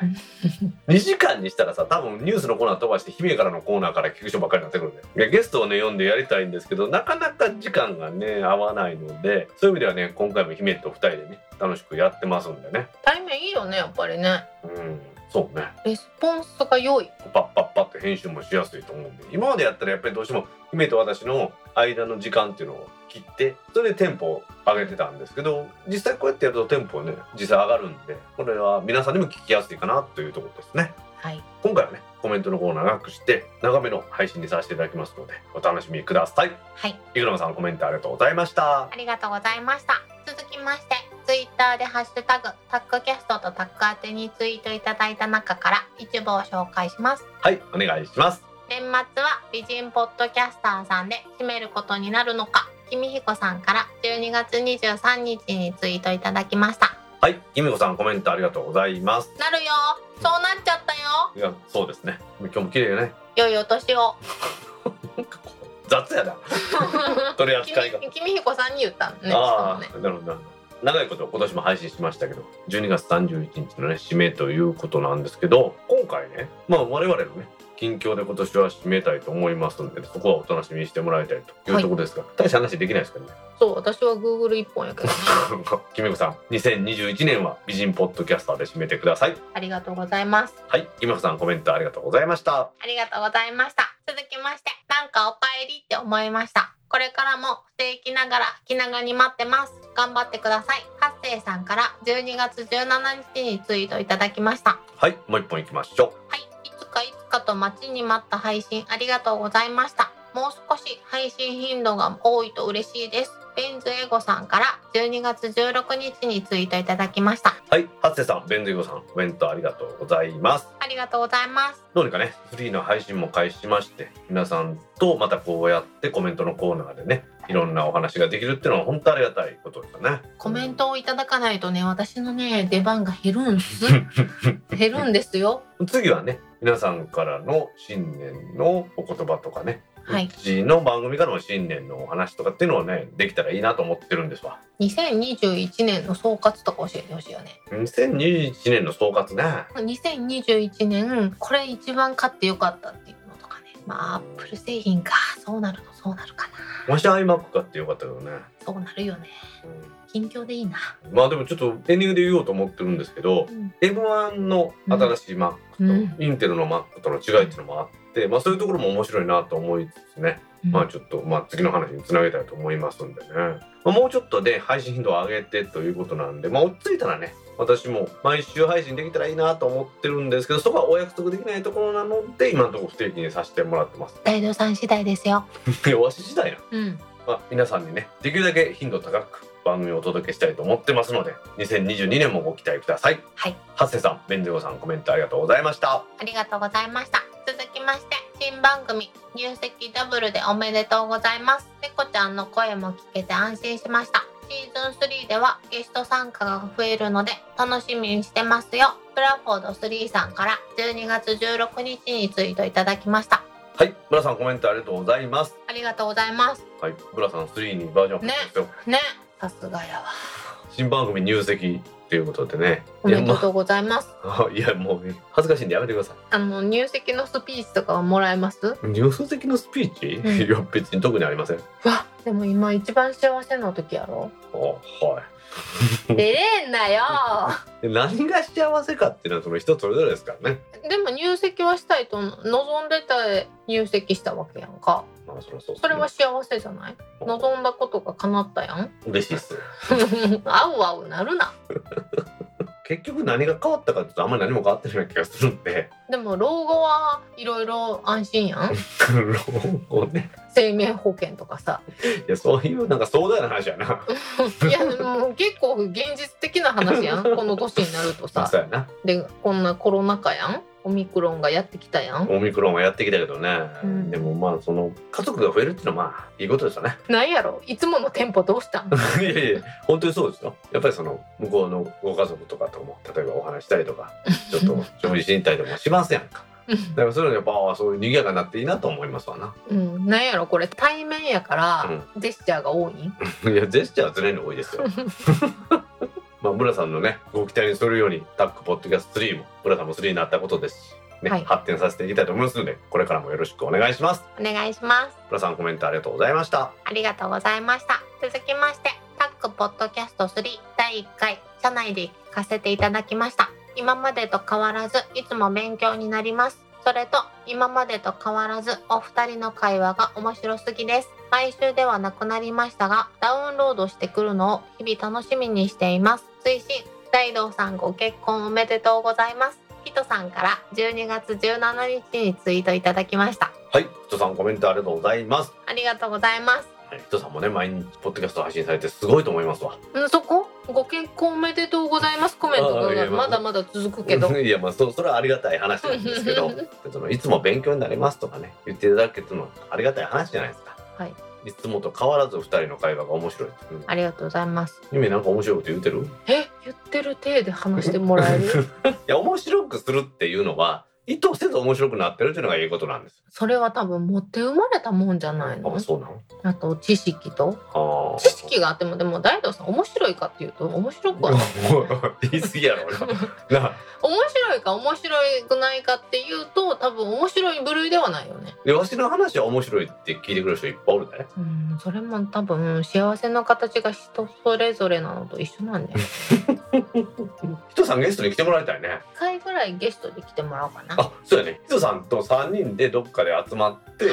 2時間にしたらさ多分ニュースのコーナー飛ばして姫からのコーナーから聞く人ばっかりになってくるんでゲストをね読んでやりたいんですけどなかなか時間がね合わないのでそういう意味ではね今回も姫と2人でね楽しくやってますんでね対面いいよね、やっぱりね。うんそうねレスポンスが良い。パッパッパって編集もしやすいと思うんで今までやったらやっぱりどうしても姫と私の間の時間っていうのを切ってそれでテンポを上げてたんですけど実際こうやってやるとテンポね実際上がるんでこれは皆さんにも聞きやすいかなというところですねはい。今回はねコメントの方を長くして長めの配信にさせていただきますのでお楽しみくださいはい。イグラムさんコメントありがとうございましたありがとうございました。続きまして、ツイッターでハッシュタグ、タックキャストとタック宛てにツイートいただいた中から一部を紹介します。はいお願いします年末は美人ポッドキャスターさんで締めることになるのか、君彦さんから12月23日にツイートいただきました。はいキミコさんコメントありがとうございますなるよそうなっちゃったよ。いやそうですね。今日も綺麗ね。良いお年を。雑やな。取り扱いが。君君彦さんに言ったのねああなるほどなるほど。長いこと今年も配信しましたけど12月31日のね締めということなんですけど今回ねまあ我々のね近況で今年は締めたいと思いますのでそこはお楽しみにしてもらいたいというところですが、大した話できないですからね。そう私は Google 一本やけどね。きみこさん2021年は美人ポッドキャスターで締めてください。ありがとうございます。はい。きみこさんコメントありがとうございました。ありがとうございました。続きましてなんかお帰りって思いました。これからも不定期ながら気長に待ってます。頑張ってください。ハッセイさんから12月17日にツイートいただきました。はい。もう一本いきましょはい、かと待ちに待った配信ありがとうございました。もう少し配信頻度が多いと嬉しいです。ベンズエゴさんから12月16日にツイートいただきました。うはいはっせさんベンズイゴさんコメントありがとうございますありがとうございます。どうにかね、フリーの配信も開始しまして、皆さんとまたこうやってコメントのコーナーでね、いろんなお話ができるっていうのは本当ありがたいことですよね。コメントをいただかないとね、私のね、出番が減るんす。減るんですよ。次はね、皆さんからの新年のお言葉とかね、はいうちの番組からの新年のお話とかっていうのをね、できたらいいなと思ってるんですわ。2021年の総括とか教えてほしいよね。2021年の総括ね。2021年、これ一番買ってよかったっていうのとかね。まあアップル製品かそうなるとそうなるかなわし iMac 買ってよかったけどね、そうなるよねう近況でいいな、んまあでもちょっとエンディングで言おうと思ってるんですけど、うん、M1 の新しい Mac と、うん。インテルの Mac との違いっていうのもあって、まあそういうところも面白いなと思いつつね、まあちょっと、まあ、次の話につなげたいと思いますんでね、まあ、もうちょっとで配信頻度を上げてということなんで、まあ、落ち着いたらね私も毎週配信できたらいいなと思ってるんですけどそこはお約束できないところなので今のところ不定期にさせてもらってます。大道さん次第ですよ。わし次第な、うん。まあ、皆さんにねできるだけ頻度高く番組をお届けしたいと思ってますので2022年もご期待ください。はいハッセさん、ベンゼゴさんコメントありがとうございました。ありがとうございました。続きまして、新番組、入籍ダブルでおめでとうございます。ペコちゃんの声も聞けて安心しました。シーズン3ではゲスト参加が増えるので楽しみにしてますよ。ブラフォード3さんから12月16日にツイートいただきました。はい、ブラさんコメントありがとうございます。ありがとうございます。はい、ブラさん3にバージョンアップですよ。ね、さすがやわ。新番組入籍ということでね。おめでとうございます。まあ、いやもうね恥ずかしいんでやめてくださあの入籍のスピーチとかはもらえます？い。入籍のスピーチ、うんいや別に特にありません。わ、でも今一番幸せな時やろ？あはい。出れんなよ。で何が幸せかっていうのはその人それぞれですからね。でも入籍はしたいと望んでて入籍したわけやんかまあそれはそうっすねそれは幸せじゃない？望んだことが叶ったやん？嬉しいっす。あうあうなるな結局何が変わったかってあんまり何も変わってない気がするんで。でも老後はいろいろ安心やん老後ね。生命保険とかさ。いやそういうなんか壮大な話やな。いやでも結構現実的な話やん。この年になるとさ。でこんなコロナ禍やん。オミクロンがやってきたやん。オミクロンはやってきたけどね。うん。でもまあその家族が増えるっていうのはまあいいことですよね。なんやろ。いつものテンポどうしたん？いやいや本当にそうですよ。やっぱりその向こうのご家族とかとも例えばお話したりとかちょっと 食事しに行ったりとかもしますやんか？だからそういうのやっぱそういう賑やかになっていいなと思いますわな。うん、なんやろこれ対面やから、ジェスチャーが多い？んいやジェスチャーは常に多いですよ。まあ村さんのねご期待に沿るようにタックポッドキャスト3も村さんも3になったことですしね、はい。発展させていきたいと思いますのでこれからもよろしくお願いします。お願いします。村さんコメントありがとうございました。ありがとうございました。続きまして、タックポッドキャスト3第1回、社内で聞かせていただきました。今までと変わらず、いつも勉強になります。それと、今までと変わらず、お二人の会話が面白すぎです。毎週ではなくなりましたが、ダウンロードしてくるのを日々楽しみにしています。推進、大道さんご結婚おめでとうございます。ヒトさんから12月17日にツイートいただきました。はい人さんコメントありがとうございますありがとうございます。はい。人さんもね毎日ポッドキャスト配信されてすごいと思いますわ。んそこ？ご結婚おめでとうございますコメントがあー いやまあまだまだ続くけど。いやまあそそれはありがたい話なんですけどその いつも勉強になりますとかね言っていただけてるのはありがたい話じゃないですか。はい。いつもと変わらず二人の会話が面白い、うん、ありがとうございます。夢なんか面白いこと言うてる？え？言ってる体で話してもらえる？いや面白くするっていうのは意図せず面白くなってるっていうのがいいことなんです。それは多分持って生まれたもんじゃないの？あそうなの？あと知識と。知識があってもでも大道さん面白いかっていうと面白くはない。言い過ぎやろ な面白いか面白くないかっていうと多分面白い部類ではないよね。でわしの話は面白いって聞いてくれる人いっぱいおるでうんそれも多分幸せの形が人それぞれなのと一緒なんだよ 人さんゲストに来てもらいたいね。1回ぐらいゲストで来てもらおうかなあそうやね人さんと3人でどっかで集まって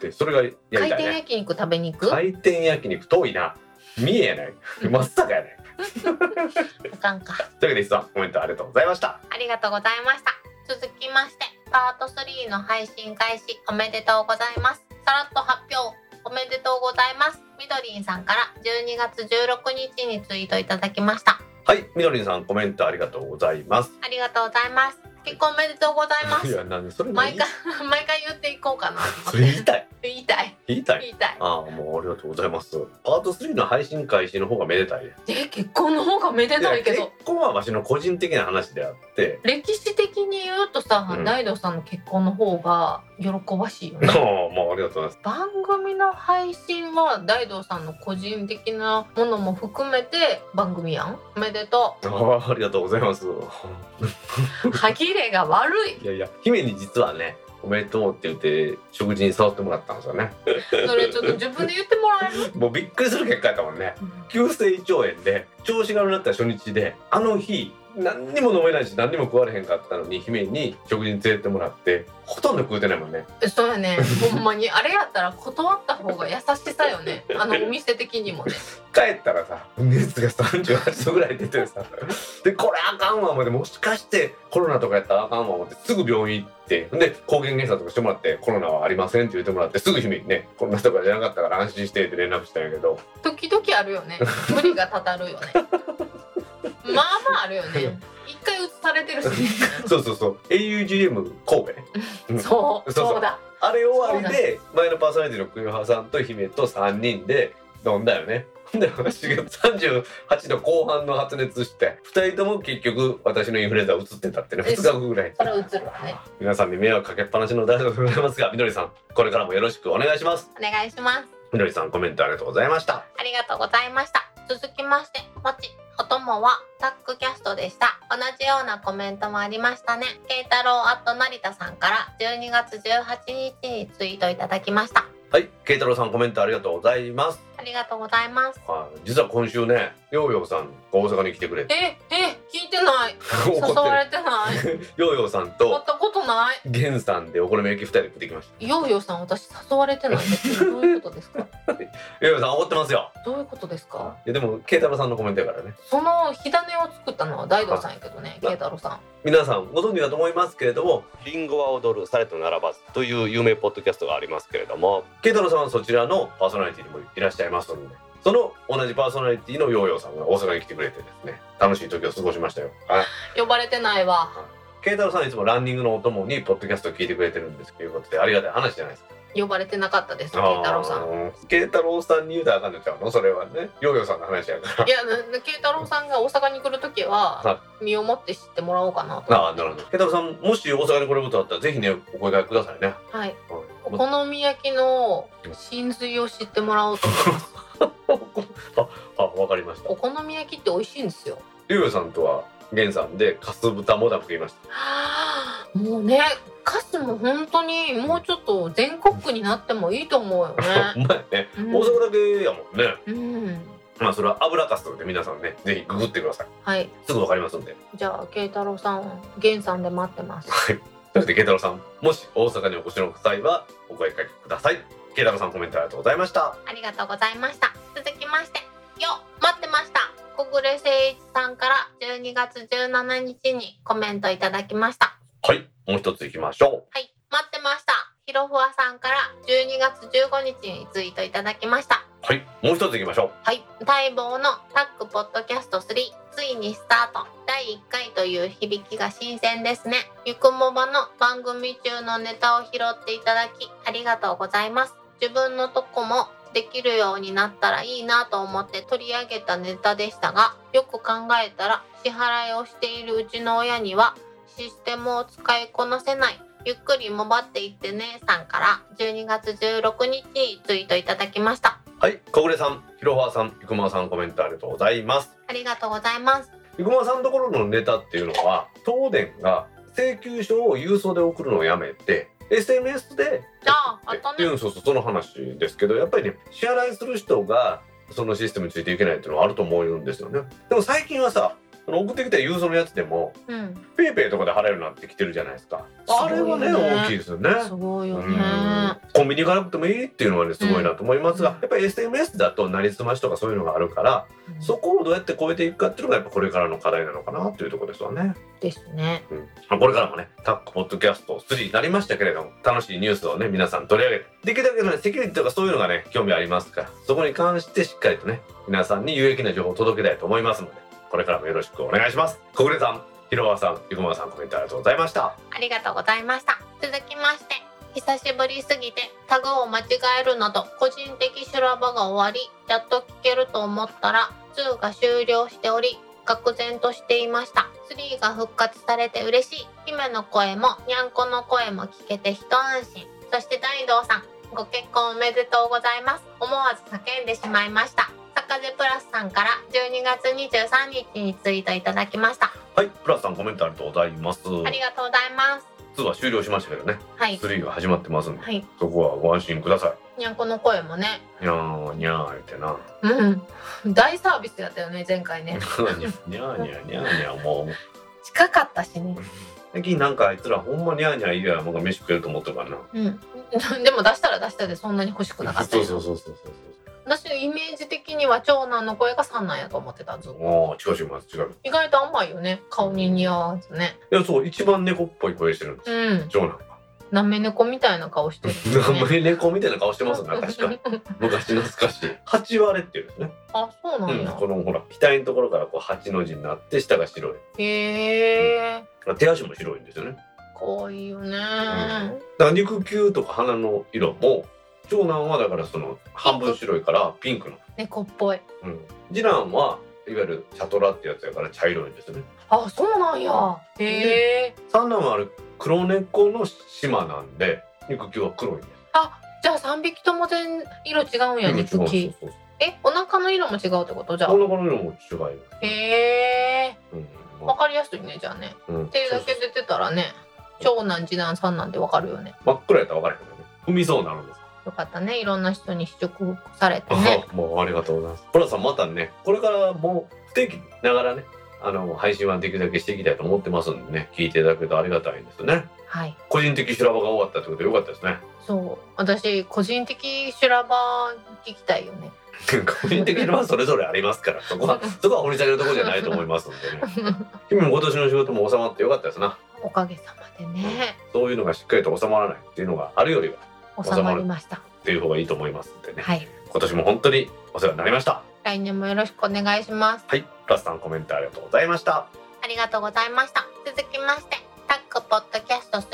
でそれがやり回たいね転焼肉食べに行く？回転焼肉遠いな三重やない 真っ坂やね あかんか。というわけでさんコメントありがとうございましたありがとうございました。続きまして、パート3の配信開始おめでとうございます。さらっと発表おめでとうございます。みどりんさんから12月16日にツイートいただきました。はいみどりんさんコメントありがとうございますありがとうございます。結婚おめでとうございまいす。やなんでそれ毎回、毎回言っていこうかな。それ言いたい？言いたい。言いたい？言いたい。ああもうありがとうございますパート3の配信開始の方がめでたいえ、結婚の方がめでたいけやど。結婚はわしの個人的な話であって歴史的に言うとさ、うん大道さんの結婚の方が喜ばしいよね。ああ。もうありがとうございます。番組の配信は大道さんの個人的なものも含めて番組やん。おめでとああありがとうございます。う 歯切れが悪い。いやいや姫に実はねおめでとうって言って食事に誘ってもらったんですよね。それちょっと自分で言ってもらえる？もうびっくりする結果やったもんね。急性胃腸炎で調子が悪くなった初日であの日何にも飲めないし何にも食われへんかったのに姫に食事に連れてってもらってほとんど食うてないもんね。そうやね。ほんまに。あれやったら断った方が優しさよね。あのお店的にもね。帰ったらさ熱が38度ぐらい出てさでこれあかんわ思ってもしかしてコロナとかやったらあかんわ思ってすぐ病院行ってで抗原検査とかしてもらってコロナはありませんって言ってもらってすぐ姫にねコロナとかじゃなかったから安心してって連絡したんやけど。時々あるよね。無理がたたるよねまあまああるよね。一回移されてるし、ね、そうそうそう。augm 神戸。うん。そうそう。そうそうだ。あれ終わりで前のパーソナリティの栗原さんと姫と3人で飲んだよね。で私が38度後半の発熱して2人とも結局私のインフルエンザ移ってたってねえ2日後ぐらい。にそれ移るわね。皆さんに迷惑かけっぱなしの大でございますがみどりさんこれからもよろしくお願いします。お願いします。みどりさんコメントありがとうございました。ありがとうございました続きましてもちお供はタックキャストでした。同じようなコメントもありましたね。慶太郎アット成田さんから12月18日にツイートいただきました。はい慶太郎さんコメントありがとうございます。ありがとうございます。はい実は今週ねヨーヨーさんが大阪に来てくれて。ええ聞いてない。誘 怒ってわれてない。る ヨーヨーさん会っとたことない。ゲンさんでお好み焼き2人で食ってきました。ヨーヨーさん私誘われてない。ですどういうことですか？ヨーヨーさん怒ってますよ。どういうことですか？いやでも慶太郎さんのコメントやからね。その火種を作ったのは大道さんやけどね慶太郎さん。皆さんご存知だと思いますけれども「リンゴは踊るされと並ばず」という有名ポッドキャストがありますけれども。慶太郎さんはそちらのパーソナリティにもいらっしゃいますのでその同じパーソナリティのヨーヨーさんが大阪に来てくれてですね楽しい時を過ごしましたよ。はい。呼ばれてないわ。慶太郎さんいつもランニングのお供にポッドキャストを聞いてくれてるんですということでありがたい話じゃないですか。呼ばれてなかったです慶太郎さん。慶太郎さんに言うたらあかんのちゃうの？それはね。ヨーヨーさんの話やから。いやな慶太郎さんが大阪に来る時はは身をもって知ってもらおうかなと。ああなるほど。慶太郎さんもし大阪に来れることあったらぜひねお声掛けくださいね、はい。おうん好み焼きの真髄を知ってもらおうと思います。あわかりました。お好み焼きって美味しいんですよ。ヨーヨーさんとは源さんでかす豚もだ食いました。はあもうねカスも本当にもうちょっと全国区になってもいいと思うようね まいね、うん。大阪だけやもんね。うん。まあそれは油かすで皆さんねぜひググってください。はい。すぐわかりますんで。じゃあ慶太郎さん源さんで待ってます。はいそして慶太郎さんもし大阪にお越しの際はお声掛けください。慶太郎さんコメントありがとうございました。ありがとうございました。続きまして。よ待ってました。小暮誠一さんから12月17日にコメントいただきました。はいもう一つ行きましょはい待ってました。ひろふわさんから12月15日にツイートいただきました。うはいもう一つ行きましょはい待望のタックポッドキャスト3ついにスタート。第1回という響きが新鮮ですね。ゆくもばの番組中のネタを拾っていただきありがとうございます。自分のとこもできるようになったらいいなと思って取り上げたネタでしたがよく考えたら支払いをしているうちの親にはシステムを使いこなせない。ゆっくりもばっていってねさんから12月16日にツイートいただきました。はい小暮さんひろはさん生駒さんコメントありがとうございます。ありがとうございます。生駒さんのところのネタっていうのは東電が請求書を郵送で送るのをやめて SMS であああったね。っていうそうそうその話ですけどやっぱりね支払いする人がそのシステムについていけないっていうのはあると思うんですよね。でも最近はさその送ってきた郵送のやつでもうん。ペイペイとかで払えるようになってきてるじゃないですか。あれはね大きいですよね。すごいよね。うん。コンビニ行かなくてもいいっていうのはねすごいなと思いますが、うん。やっぱり SMS だとなりすましとかそういうのがあるから、そこをどうやって超えていくかっていうのがやっぱこれからの課題なのかなというところですわね。ですね。うん。まあ、これからもねタックポッドキャスト3になりましたけれども楽しいニュースをね皆さん取り上げてできるだけのねセキュリティとかそういうのがね興味ありますからそこに関してしっかりとね皆さんに有益な情報を届けたいと思いますのでこれからもよろしくお願いします。小暮さん広川さん生駒さんコメントありがとうございました。ありがとうございました。続きまして久しぶりすぎてタグを間違えるなど個人的修羅場が終わりやっと聞けると思ったら2が終了しており愕然としていました。3が復活されて嬉しい。姫の声もにゃんこの声も聞けて一安心。そして大道さんご結婚おめでとうございます。思わず叫んでしまいました。坂瀬プラスさんから12月23日にツイートいただきました。はいプラスさんコメントありがとうございます。ありがとうございます。2は終了しましたけどね。はい。3が始まってますんではい。そこはご安心くださにゃんこの声もね。いにゃーにゃー言ってな。うん。大サービスやったよね前回ね。にゃーにゃーにゃーにゃーもう。近かったしね。最近なんかあいつらほんまにゃーにゃー言うやらもう飯食えると思ってるからな。うん。でも出したら出したでそんなに欲しくなかったよ。そうそうそうそうそう私イメージ的には長男の声が三男やと思ってたずっとおー違う違う違う。意外と甘いよね。顔に似合わずね。いやそう一番猫っぽい声してるんですうん。長男が。なめ猫みたいな顔してるんですね。あんまり猫みたいな顔してますね確か。に 昔懐かしい。八割れっていうんですね、あそうなうんん、や、このほら額のところからこう八の字になって下が白い。へえ。手足も白いんですよね。可愛いよね、だから肉球とか鼻の色も長男はだからその半分白いからピンクの、猫っぽい。うん、次男はいわゆるチャトラってやつやから茶色いんですよね。あそうなんや。へえ。三男はあれ黒猫の島なんで肉球は黒いんですじゃあ三匹とも全色違うんやうん肉球。えお腹の色も違うってこと？じゃあ。お腹の色も違いへえ。うん。まわかりやすいねじゃあね。うん。手だけ出てたらね長男次男三男ってわかるよね。真っ暗やったら分からへんけどね。踏みそうになるんですよかったねいろんな人に試食されてねあもうありがとうございます。ホラさんまたね、これからもう不定期ながらね、あの配信はできるだけしていきたいと思ってますんでね、聞いていただけるとありがたいんですよね。はい個人的修羅場が終わったってことでよかったですね。そう私個人的修羅場聞きたいよね 個人的にはそれぞれありますから、そこはそこは掘り下げるところじゃないと思いますんでね。君も今年の仕事も収まってよかったですな。おかげさまでねそういうのがしっかりと収まらないっていうのがあるよりは収まりました。っていう方がいいと思いますんでね。はい。今年も本当にお世話になりました。来年もよろしくお願いします。はい、ラスさんコメントありがとうございました。ありがとうございました。続きましてタックポッドキャスト3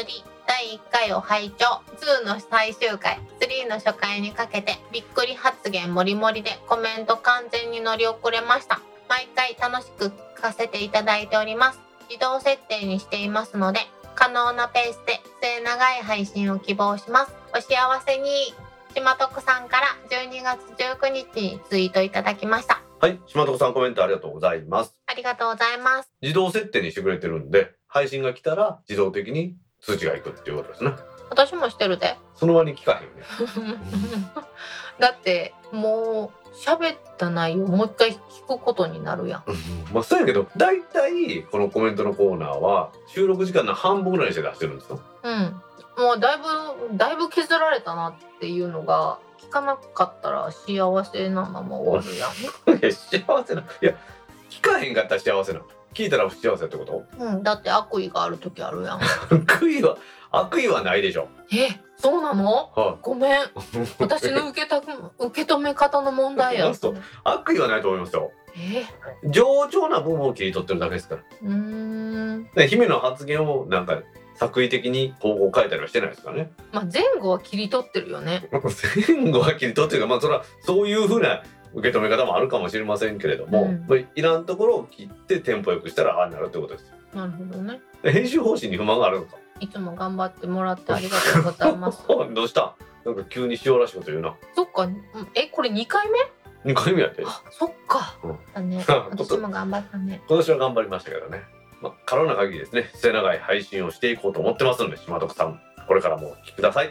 第1回を拝聴。2の最終回。3の初回にかけてびっくり発言もりもりでコメント完全に乗り遅れました。毎回楽しく聞かせていただいております。自動設定にしていますので可能なペースで末長い配信を希望しますお幸せに。島徳さんから12月19日にツイートいただきました。はい、島徳さんコメントありがとうございます。ありがとうございます。自動設定にしてくれてるんで配信が来たら自動的に通知がいくっていうことですね。私もしてるで。その割に聞かへんよね だってもう喋った内容もう一回聞くことになるやん。まあそうやけど大体このコメントのコーナーは収録時間の半分ぐらいにして出してるんですよ。うん。もうだいぶだいぶ削られたなっていうのが聞かなかったら幸せなまま終わるやん。いや幸せないや聞かへんかったら幸せなの聞いたら不幸せってこと？うん。だって悪意がある時あるやん。悪意は悪意はないでしょえ、そうなの？はごめん。い私の受けた受け止め方の問題や。悪意はないと思いますよえ、上々な部分を切り取ってるだけですからうーん。で姫の発言をなんか作為的に方向変えたりはしてないですからねまあ前後は切り取ってるよね。前後は切り取ってるかまあそれはそういうふうな受け止め方もあるかもしれませんけれども、うんまあいらんところを切ってテンポよくしたらああなるってことですよなるほどね。で編集方針に不満があるのかいつも頑張ってもらってありがとうございます。どうした？なんか急に塩らしいこと言うなそっか。うんえ、これ2回目？2回目やってあ、そっか。うんだね。あ私も頑張ったね。今年は頑張りましたけどね、まあ、可能な限りですね末長い配信をしていこうと思ってますので島徳さんこれからもお聞きください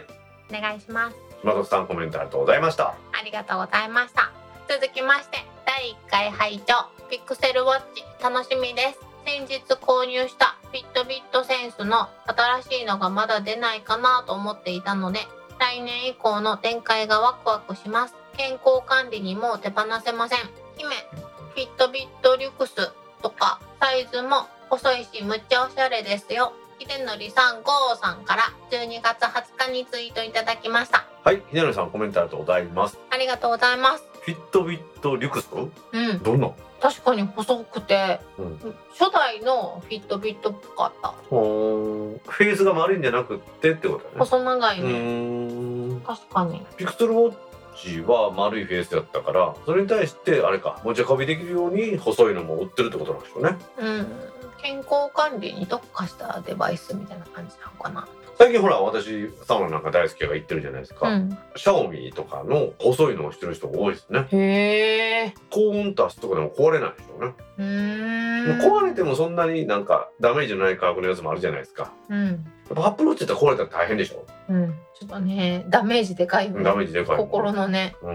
お願いします。島徳さんコメントありがとうございましたありがとうございました。続きまして、第1回拝聴ピクセルウォッチ楽しみです。先日購入したフィットビットセンスの新しいのがまだ出ないかなと思っていたので、来年以降の展開がワクワクします。健康管理にも手放せません。姫、フィットビットリュクスとかサイズも細いしむっちゃおしゃれですよ。秀則さん、ゴーさんから12月20日にツイートいただきました。はい秀則さんコメントありがとうございますありがとうございます。フィットビットリュクスうん、どんな？確かに細くて、うん初代のフィットビットっぽかった。フェースが丸いんじゃなくってってことだね細長いうね。確かに。ピクセルウォッチは丸いフェースだったからそれに対してあれか持ち運びできるように細いのも売ってるってことなんでしょうねうん。健康管理に特化したデバイスみたいな感じなのかな？最近ほら私サウナなんか大好きが言ってるじゃないですか、うん。シャオミとかの細いのをしてる人が多いですね。へえ高温多湿とかでも壊れないでしょうね、うーん。壊れてもそんなになんかダメージのない価格のやつもあるじゃないですか。うん。やっぱアップルウォッチって壊れたら大変でしょ、う。ん。ちょっとねダメージでかいダメージでかい心のね。う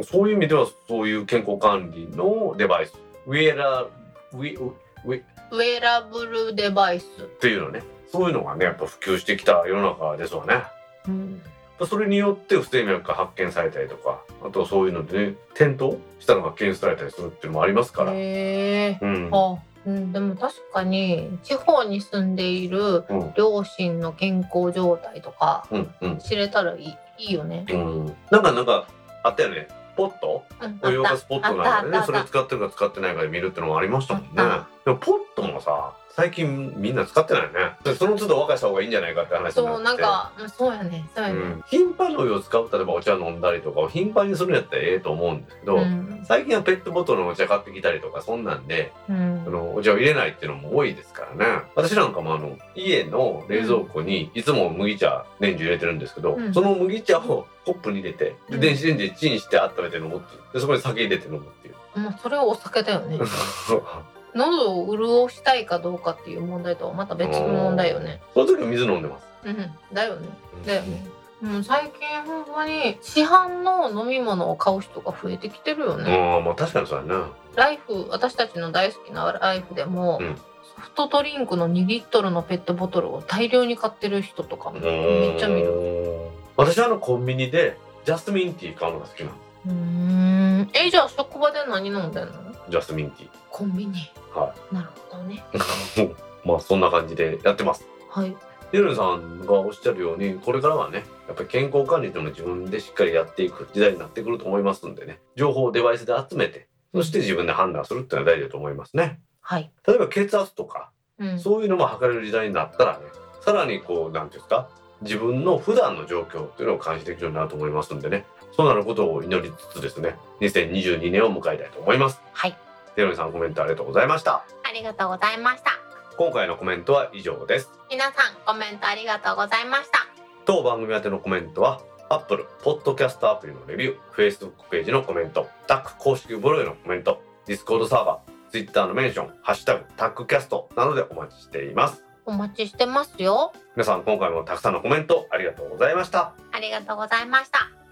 ん、そういう意味ではそういう健康管理のデバイス。ウェアラウィウィウェラブルデバイス。っていうのね。そういうのがねやっぱ普及してきた世の中ですわね。うん。それによって不整脈が発見されたりとかあとそういうので、ね、転倒したのが検出されたりするっていうのもありますから、へえ。うん。あうん、でも確かに地方に住んでいるうん。両親の健康状態とかうんうん。知れたらいいいいよね。うん、なんかなんかあったよねポット？うんお湯沸かすポットなんかでね。それ使ってるか使ってないかで見るってのもありましたもんね。あでもポットもさ最近みんな使ってないよね。でその都度沸かした方がいいんじゃないかって話たになって。そうなんかうんそうやねそうやね。うん、頻繁にお湯を使う例えばお茶飲んだりとかを頻繁にするんやったらええと思うんですけど、うん。最近はペットボトルのお茶買ってきたりとかそんなんでうん。あのお茶を入れないっていうのも多いですからね。私なんかもあの家の冷蔵庫にいつも麦茶年中入れてるんですけど、うん。その麦茶をコップに入れてうん。で電子レンジでチンして温めて飲むっていう。でそこに酒入れて飲むっていう。もうそれはお酒だよね。喉を潤したいかどうかっていう問題とはまた別の問題よね。その時は水飲んでます。うんだよね。だよね。もう最近ほんまに市販の飲み物を買う人が増えてきてるようん、ね。まあ確かにそうやな。ライフ私たちの大好きなライフでも、うんソフトドリンクの2リットルのペットボトルを大量に買ってる人とかもめっちゃ見る。る。私はあのコンビニでジャスミンティー買うのが好きなの。うーんえじゃあ職場で何飲んでんの？ジャスミンティコンビニ。はなるほどね。ー。まあそんな感じでやってます。はい。ヒルさんがおっしゃるようにこれからはねやっぱり健康管理というのを自分でしっかりやっていく時代になってくると思いますんでね情報をデバイスで集めてそして自分で判断するっていうのは大事だと思いますねはい。例えば血圧とかうん。そういうのも測れる時代になったらねさらにこうなんていうんですか自分の普段の状況っていうのを監視できるようになると思いますんでねそうなることを祈りつつですね2022年を迎えたいと思いますはい。デロニさんコメントありがとうございましたありがとうございました。今回のコメントは以上です皆さんコメントありがとうございました。当番組宛てのコメントは Apple Podcast アプリのレビュー Facebook ページのコメントタック公式ブログへのコメント Discord サーバー Twitter のメンション「ハッシュタグタックキャスト」などでお待ちしていますお待ちしてますよ。皆さん今回もたくさんのコメントありがとうございましたありがとうございました。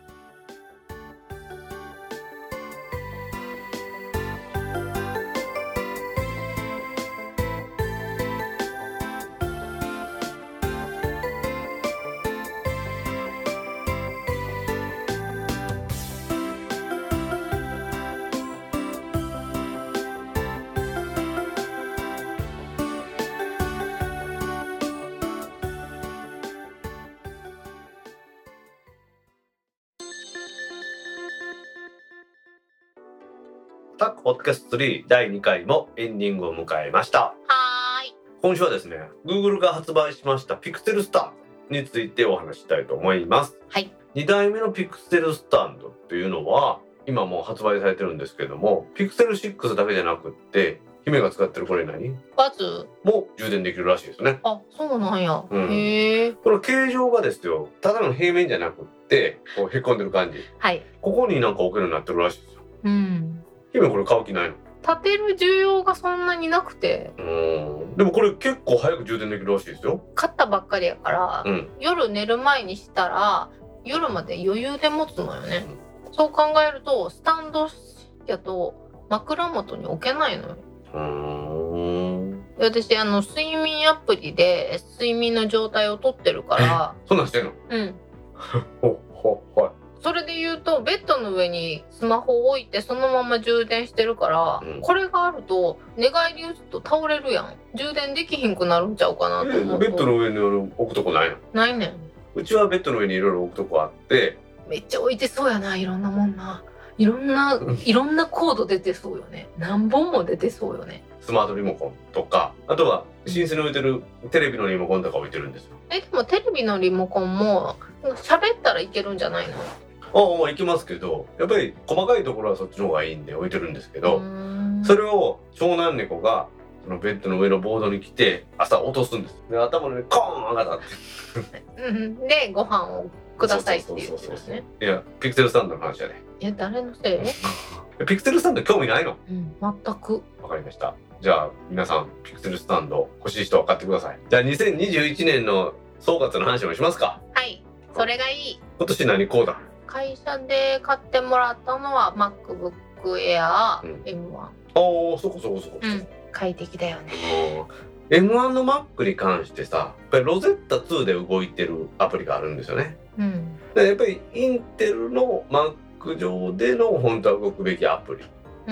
3第2回もエンディングを迎えましたはーい。今週はですね Google が発売しました Pixel スタンドについてお話ししたいと思いますはい。2代目のピクセルスタンドっていうのは今もう発売されてるんですけどもピクセル6だけじゃなくって姫が使ってるこれ何？バズ。も充電できるらしいですねあ、そうなんや。うんへえ。この形状がですよただの平面じゃなくってこうへこんでる感じはい。ここになんか置けるようになってるらしいですようん。姫これ買う気ないの？立てる需要がそんなになくて、うーん。でもこれ結構早く充電できるらしいですよ。買ったばっかりやから、うん。夜寝る前にしたら、夜まで余裕で持つのよね。そう考えると、スタンドやと枕元に置けないのよ。うーん。で私あの睡眠アプリで睡眠の状態を取ってるから。そんなんしてんの？うん。ほほはいそれで言うとベッドの上にスマホを置いてそのまま充電してるから、うん。これがあると寝返り打つと倒れるやん。充電できひんくなるんちゃうかなと思う。とベッドの上に置くとこないの？ないねん。うちはベッドの上にいろいろ置くとこあって。めっちゃ置いてそうやないろんなもんな。いろんなうん いろんなコード出てそうよね。何本も出てそうよね。スマートリモコンとか。あとは寝室に置いてるテレビのリモコンとか置いてるんですよ。えでもテレビのリモコンも喋ったらいけるんじゃないの？ああまあ行きますけどやっぱり細かいところはそっちの方がいいんで置いてるんですけど、それを長男猫がそのベッドの上のボードに来て朝落とすんです。で頭の上にコーン上がって。うん。でご飯をくださいって言ってそうそうそうそうるねいやピクセルスタンドの話やね。いや誰のせい？ピクセルスタンド興味ないの？うん。全く。わかりました。じゃあ皆さん Pixel Stand 欲しい人は買ってください。じゃあ2021年の総括の話もしますか。はい。それがいい。今年何こうだ会社で買ってもらったのは MacBook Air うん。M1 ああそこそこそこ、うん。快適だよね。もう M1 の Mac に関してさやっぱり Rosetta 2で動いてるアプリがあるんですよね。うん。でやっぱり Intel の Mac 上での本当は動くべきアプリ。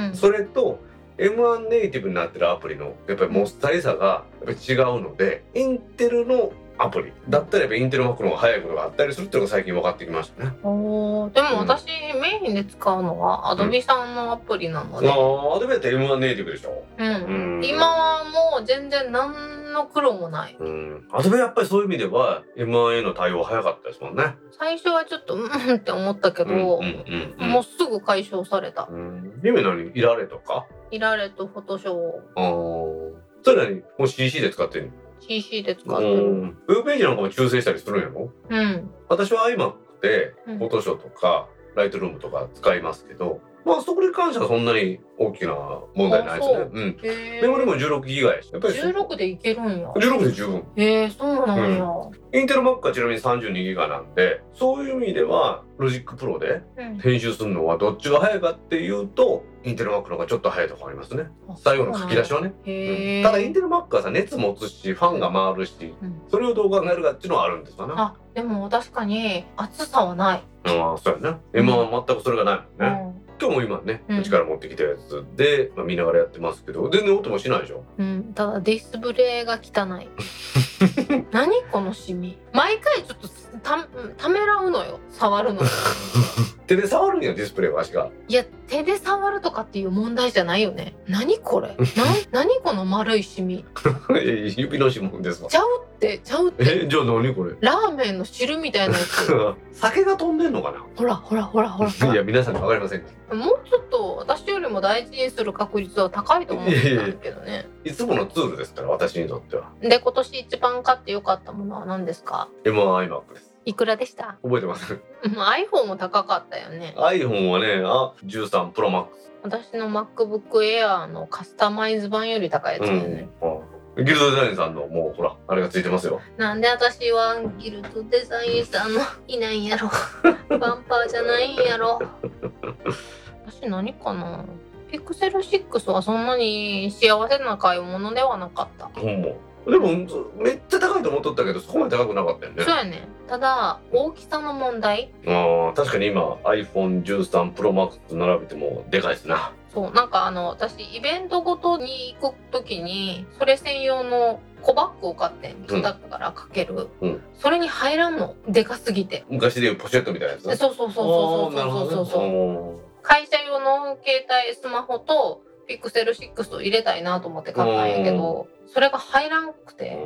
うん。それと M1 ネイティブになってるアプリのやっぱりもっさりさがやっぱり違うのでインテルのアプリ。だったらやっぱインテル Mac の方が早いことがあったりするっていうのが最近分かってきましたね。おー。でもうん。私メインで使うのは Adobe さんのアプリなのあで、あアドベって M1 ネイティブでしょ？うん。うん。今はもう全然何の苦労もない。うん。アドベやっぱりそういう意味では M1 への対応早かったですもんね。最初はちょっとうんって思ったけど、うんうんうんうん。もうすぐ解消された。うん。夢何？イラレとか？イラレとフォトショあー。それ何？もう CC で使ってんの？CC で使ってる。うん。ウェブページなんかも修正したりするんやろ？うん。私は iMac でうん。フォトショとかライトルームとか使いますけど、まあそこに関してはそんなに大きな問題ないですね。う。うん。へメモリも16ギガやしやっぱりそ16でいけるんや。16で十分。へえそうなんや、インテル Mac はちなみに32ギガなんでそういう意味ではロジックプロでうん。編集するのはどっちが早いかっていうとインテル Mac の方がちょっと早いところありますね。最後の書き出しはね、うんただインテル Mac はさ熱持つしファンが回るしうん。それをどう考えるかっていうのはあるんですかね。あでも確かに暑さはない、ああそうやね。今は全くそれがないもんね、今日も今ね、うん。うちから持ってきたやつで、まあ、見ながらやってますけど全然音もしないでしょ？うん、うん、ただディスプレイが汚い。何このシミ？毎回ちょっとたためらうのよ。触るの 手で触るんやディスプレイは足が。いや手で触るとかっていう問題じゃないよね。何これ？な 何この丸いシミ？指の指紋ですわ。ちゃうってちゃうって。えじゃあ何これ？ラーメンの汁みたいなやつ。酒が飛んでんのかほらほらほらほらほら。な いや皆さんに分かりません。もうちょっと私よりも大事にする確率は高いと思ってたんだけどね。いつものツールですから私にとっては。で今年一番買ってよかったものは何ですか？M1iMac ですいくらでした？覚えてます。うん iPhone も高かったよね。iPhone はねあ13 Pro Max 私の MacBook Air のカスタマイズ版より高いやつだよね、うん。ギルドデザインさんのもうほらあれがついてますよ。なんで私はギルドデザインさんのいないんやろ。バンパーじゃないんやろ。私何かな？ピクセル6はそんなに幸せな買い物ではなかった。ほんまでもめっちゃ高いと思っとったけどそこまで高くなかったよね。そうやね。ただ大きさの問題。あ確かに今 iPhone13ProMax と並べてもでかいですな。そう。なんかあの私イベントごとに行く時にそれ専用の小バッグを買って自宅からかける、うん、それに入らんの。でかすぎて。昔でいうポシェットみたいなやつそうそうそうそうそうそうそう、会社用の携帯スマホとピクセル6を入れたいなと思って買ったんやけど。それが入らんくて。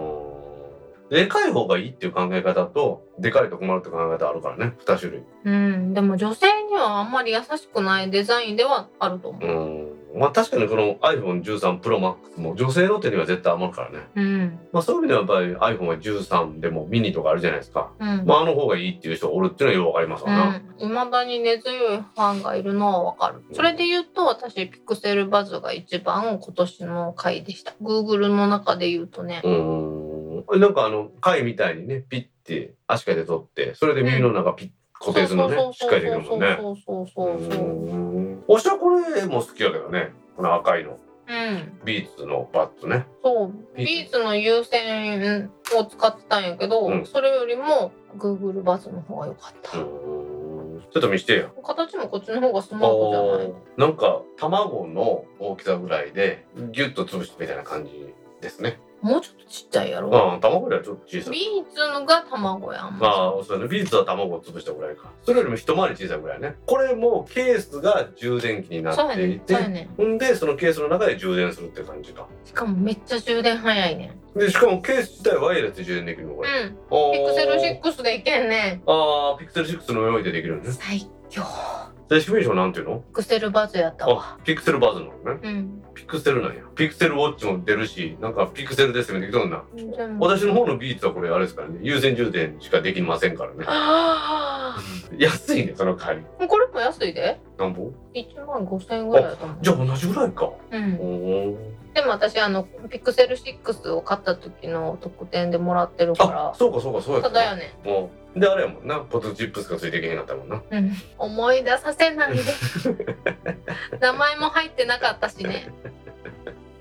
でかい方がいいっていう考え方とでかいと困るって考え方あるからね。2種類。うん。でも女性にはあんまり優しくないデザインではあると思う。うんまあ確かにこの iPhone13 Pro Max も女性の手には絶対余るからね。うん。まあそういう意味ではやっぱり iPhone は13でもミニとかあるじゃないですか。うん。まああの方がいいっていう人がおるっていうのはよくわかりますわな、うん、未だに根強いファンがいるのはわかる。それで言うと私ピクセルバズが一番今年の回でした。Google の中で言うとね。うん。なんかあの貝みたいにねピッて足かで取ってそれで耳の中ピッ固定するのねしっかりできるもんね。そうそうそうそうおしゃこれも好きやけどね。この赤いの。うん。ビーツのバットね。そう。ビーツ。の有線を使ってたんやけど、うん。それよりも Google バズの方が良かった。ちょっと見してよ。形もこっちの方がスマートじゃない。なんか卵の大きさぐらいでギュッと潰してみたいな感じですねもうちょっとちっちゃいやろ。ああ卵よりはちょっと小さいビーツのが卵やん。ああそうねビーツは卵を潰したぐらいかそれよりも一回り小さいぐらいねこれもケースが充電器になそうやね。っていてそうやね。んでそのケースの中で充電するって感じかしかもめっちゃ充電早いね。でしかもケース自体はワイヤレスで充電できるのこれ、うん。あピクセルー6でいけんね。あーピクセル6の用意でできるんです最強。正式名称なんていうの？ピクセルバズやったわ。あピクセルバズなのね。うん。ピクセルなんや。ピクセルウォッチも出るしなんかピクセルですよね。できとんな私の方のビーツはこれあれですからね。有線充電しかできませんからね。あ安いねその代わり。ーこれも安いで。なんぼ？1万5000円ぐらいだと思う。じゃあ同じぐらいか。うん。おーでも私あのピクセル6を買った時の特典でもらってるかあらそうかそうかそうやただよね。もう。であれやもんな。ポテトチップスがついてけへんかったもんな。うん。思い出させないで。名前も入ってなかったしね。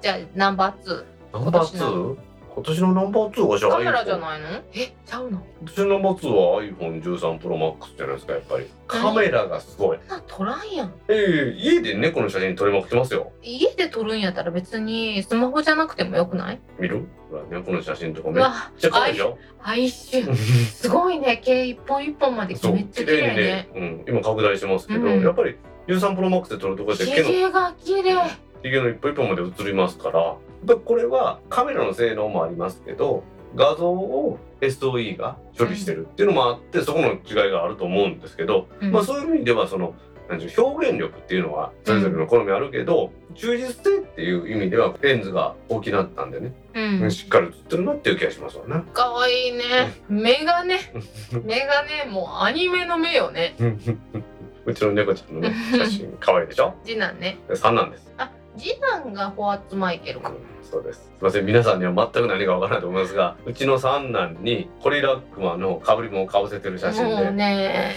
じゃあナンバー2ナンバー 2? 今年のナンバー2はじゃあカメラじゃないの？えちゃうの今年のナンバー2は iPhone13 Pro Max じゃないですかやっぱり。カメラがすごい。な撮らんやん。ええ家で猫の写真撮りまくってますよ。家で撮るんやったら別にスマホじゃなくてもよくない？見る？ほら猫の写真とかめっちゃ可愛いでしょ哀愁すごいね毛一本一本まで。めっちゃ綺麗ねうん、今拡大してますけど、うん。やっぱり13 Pro Max で撮るとこって毛のひげが綺麗。ひげの一本一本まで映りますからこれはカメラの性能もありますけど画像を SOE が処理してるっていうのもあって、そこの違いがあると思うんですけど、うん。まあそういう意味ではその表現力っていうのはそれぞれの好みあるけど、忠実性っていう意味ではレンズが大きなったんでね、うん。しっかり映ってるなっていう気がしますわね。かわいいね。目がね目がねもうアニメの目よね。うちの猫ちゃんのね写真可愛いでしょ？次男ね。で3なんです。あ次男がホワッツマイケル。かそうです。すみません、皆さんには全く何かわからないと思いますが、うちの三男にコリラックマの被り物をかぶせてる写真もうで、ね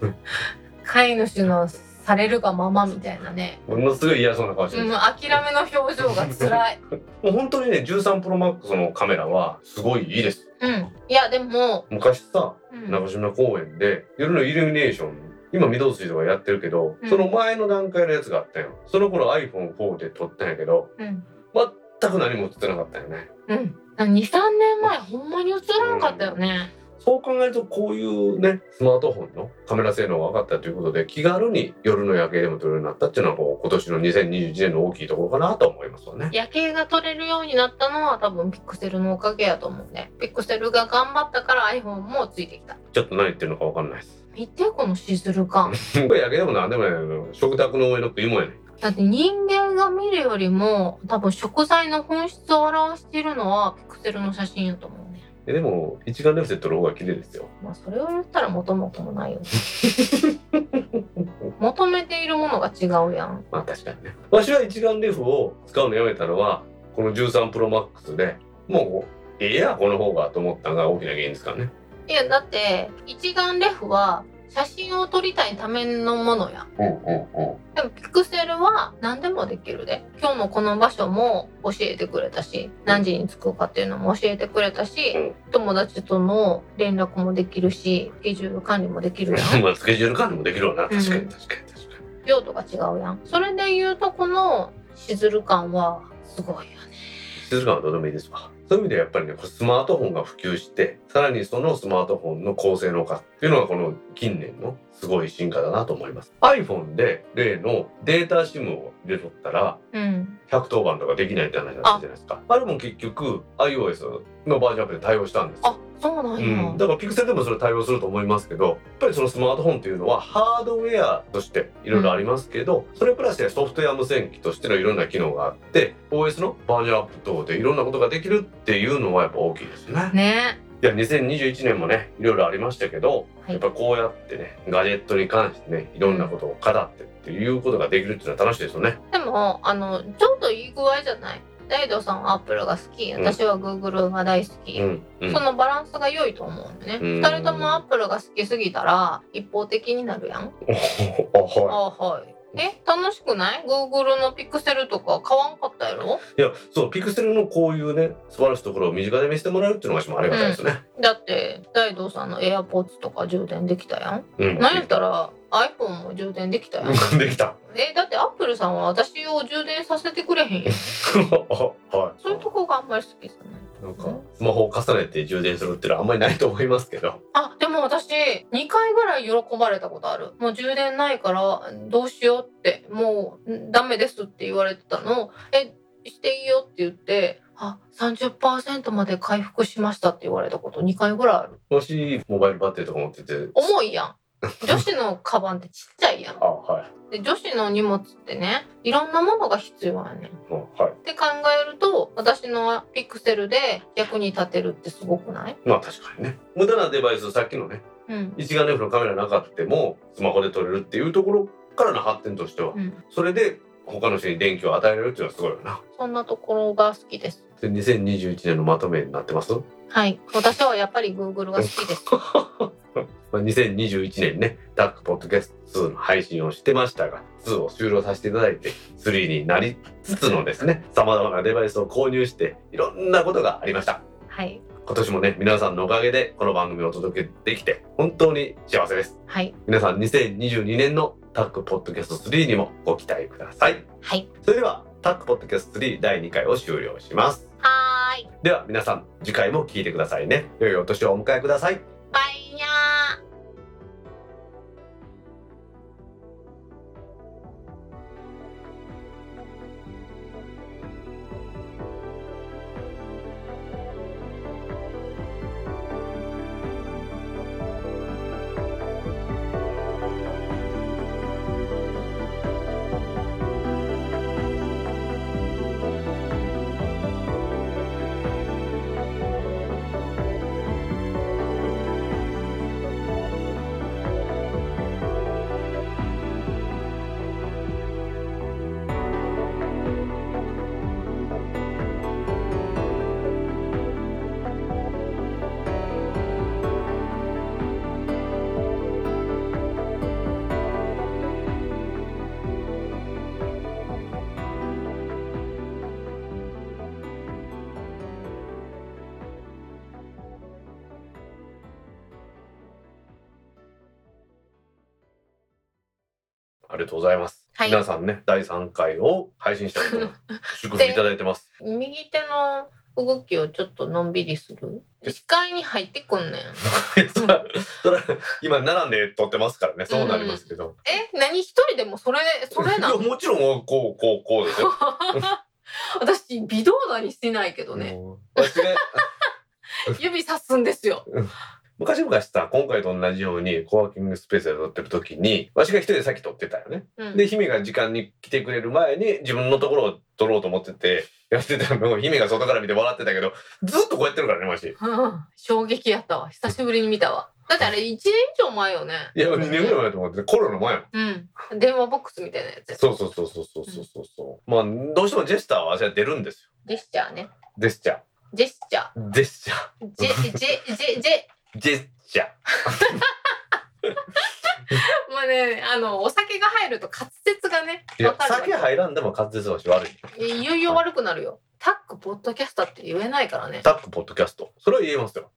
飼い主のされるがままみたいなね。ものすごい嫌そうな顔してる。もう諦めの表情が辛い。もう本当にね、13 Pro Max のカメラはすごいいいです。うん。いやでも、昔さ、うん。中島公園で夜のイルミネーション、今御堂筋とかやってるけど、うんその前の段階のやつがあったよ。その頃 iPhone4 で撮ったんやけど、うん全く何も映ってなかったよね。うん、23年前ほんまに映らんかったよね、そう考えるとこういうねスマートフォンのカメラ性能が分かったということで気軽に夜の夜景でも撮れるようになったっていうのはこう今年の2021年の大きいところかなと思いますわね。夜景が撮れるようになったのは多分ピクセルのおかげやと思うねピクセルが頑張ったから iPhone もついてきたちょっと何言ってるのか分かんないです。見てこのシズル感これ夜景でもなんでもないの食卓の上の食い物やねだって人間が見るよりも多分食材の本質を表しているのはピクセルの写真やと思うねででも一眼レフで撮る方が綺麗ですよ。まあそれを言ったら元も子もないよね 求めているものが違うやんまあ確かにね。わしは一眼レフを使うのやめたのはこの13 Pro Max でもうええやこの方がと思ったのが大きな原因ですからね。いやだって一眼レフは写真を撮りたいためのものやうんうんうん。でもピクセルは何でもできるで。今日のこの場所も教えてくれたし何時に着くかっていうのも教えてくれたし、うん。友達との連絡もできるしスケジュール管理もできるやん。まあスケジュール管理もできるわな。確かに確かに確かに。用途が違うやん。それで言うとこのしずる感はすごいよね。静かはどうでもいいですわ。そういう意味でやっぱりね、スマートフォンが普及して、さらにそのスマートフォンの高性能化っていうのがこの近年のすごい進化だなと思います。iPhone で例のデータ SIM を入れとったら、うん110番とかできないって話だったじゃないですか。あれも結局 iOS のバージョンアップで対応したんですよ。あそうなんや、うん、だからピクセルでもそれ対応すると思いますけどやっぱりそのスマートフォンっていうのはハードウェアとしていろいろありますけど、それプラスでソフトウェア無線機としてのいろんな機能があって OS のバージョンアップ等でいろんなことができるっていうのはやっぱ大きいですね。ね。いや2021年もねいろいろありましたけど、はい。やっぱこうやってねガジェットに関してねいろんなことを語ってっていうことができるっていうのは楽しいですよね。でもあのちょうどいい具合じゃない？大道さんはアップルが好きうん私はグーグルが大好き、うんうんそのバランスが良いと思うんだよね。うん二人ともアップルが好きすぎたら一方的になるやん。あはあはい。え楽しくない ?Google のピクセルとか買わんかったやろ？い。いやそうピクセルのこういうね素晴らしいところを身近で見せてもらうっていうのがありがたいですね。だって大道さんの AirPods とか充電できたやん。うん、なんやったら iPhone も充電できたやん。できた。えだってアップルさんは私を充電させてくれへんやん。はそういうとこがあんまり好きじゃない。い。なんかスマホを重ねて充電するっていうのはあんまりないと思いますけど。あでも私2回ぐらい喜ばれたことあるもう充電ないからどうしようってもうんダメですって言われてたのをえしていいよって言ってあ30%まで回復しましたって言われたこと2回ぐらいあるもしモバイルバッテリーとか持ってて、重いやん女子のカバンってちっちゃいやん。あはい。で女子の荷物ってねいろんなものが必要やねん。はい。て考えると私のピクセルで役に立てるってすごくない？まあ確かにね。無駄なデバイスさっきのねうん。一眼レフのカメラなかってもスマホで撮れるっていうところからの発展としてはうん。それで他の人に電気を与えられるっていうのはすごいよな。そんなところが好きです。で2021年のまとめになってます？はい。私はやっぱり Google が好きです まあ2021年ねタックポッドキャスト2の配信をしてましたが2を終了させていただいて3になりつつのですね様々なデバイスを購入していろんなことがありました。はい。今年もね皆さんのおかげでこの番組をお届けできて本当に幸せです。はい。皆さん2022年のタックポッドキャスト3にもご期待ください。はい。それではタックポッドキャスト3第2回を終了します。はーい。では皆さん次回も聞いてくださいね。良いお年をお迎えください。バイりがとうございます、はい。皆さんね第3回を配信したことを 祝福いただいてます。右手の動きをちょっとのんびりする？視界に入ってくんねん。そらそら今並んで撮ってますからね。そうなりますけど、え？何？一人でもそれそれないのやもちろんこうこうこうですよ。私微動だにしてないけどね。指さすんですよ昔々さ今回と同じようにコワーキングスペースで撮ってる時にわしが一人でさっき撮ってたよね、うん、で姫が時間に来てくれる前に自分のところを撮ろうと思っててやってたの。を姫が外から見て笑ってたけどずっとこうやってるからねわし、うん、衝撃やったわ。久しぶりに見たわ。だってあれ1年以上前よね。いや2年ぐらい前と思ってコロナ前うん。電話ボックスみたいなやつそうそうそうそうそうそうそう、うん、まあどうしてもジェスチャーはあれは出るんですよ。ジェスチャーね。ジェスチャー。ジェスチャー。ジェスチャー。ジェジェジェジェジェスチャ。ーまあねあのお酒が入ると滑舌がね酒入らんでも滑舌はし悪い。いよいよ悪くなるよ。タックポッドキャスターって言えないからね。タックポッドキャスト。それは言えますよ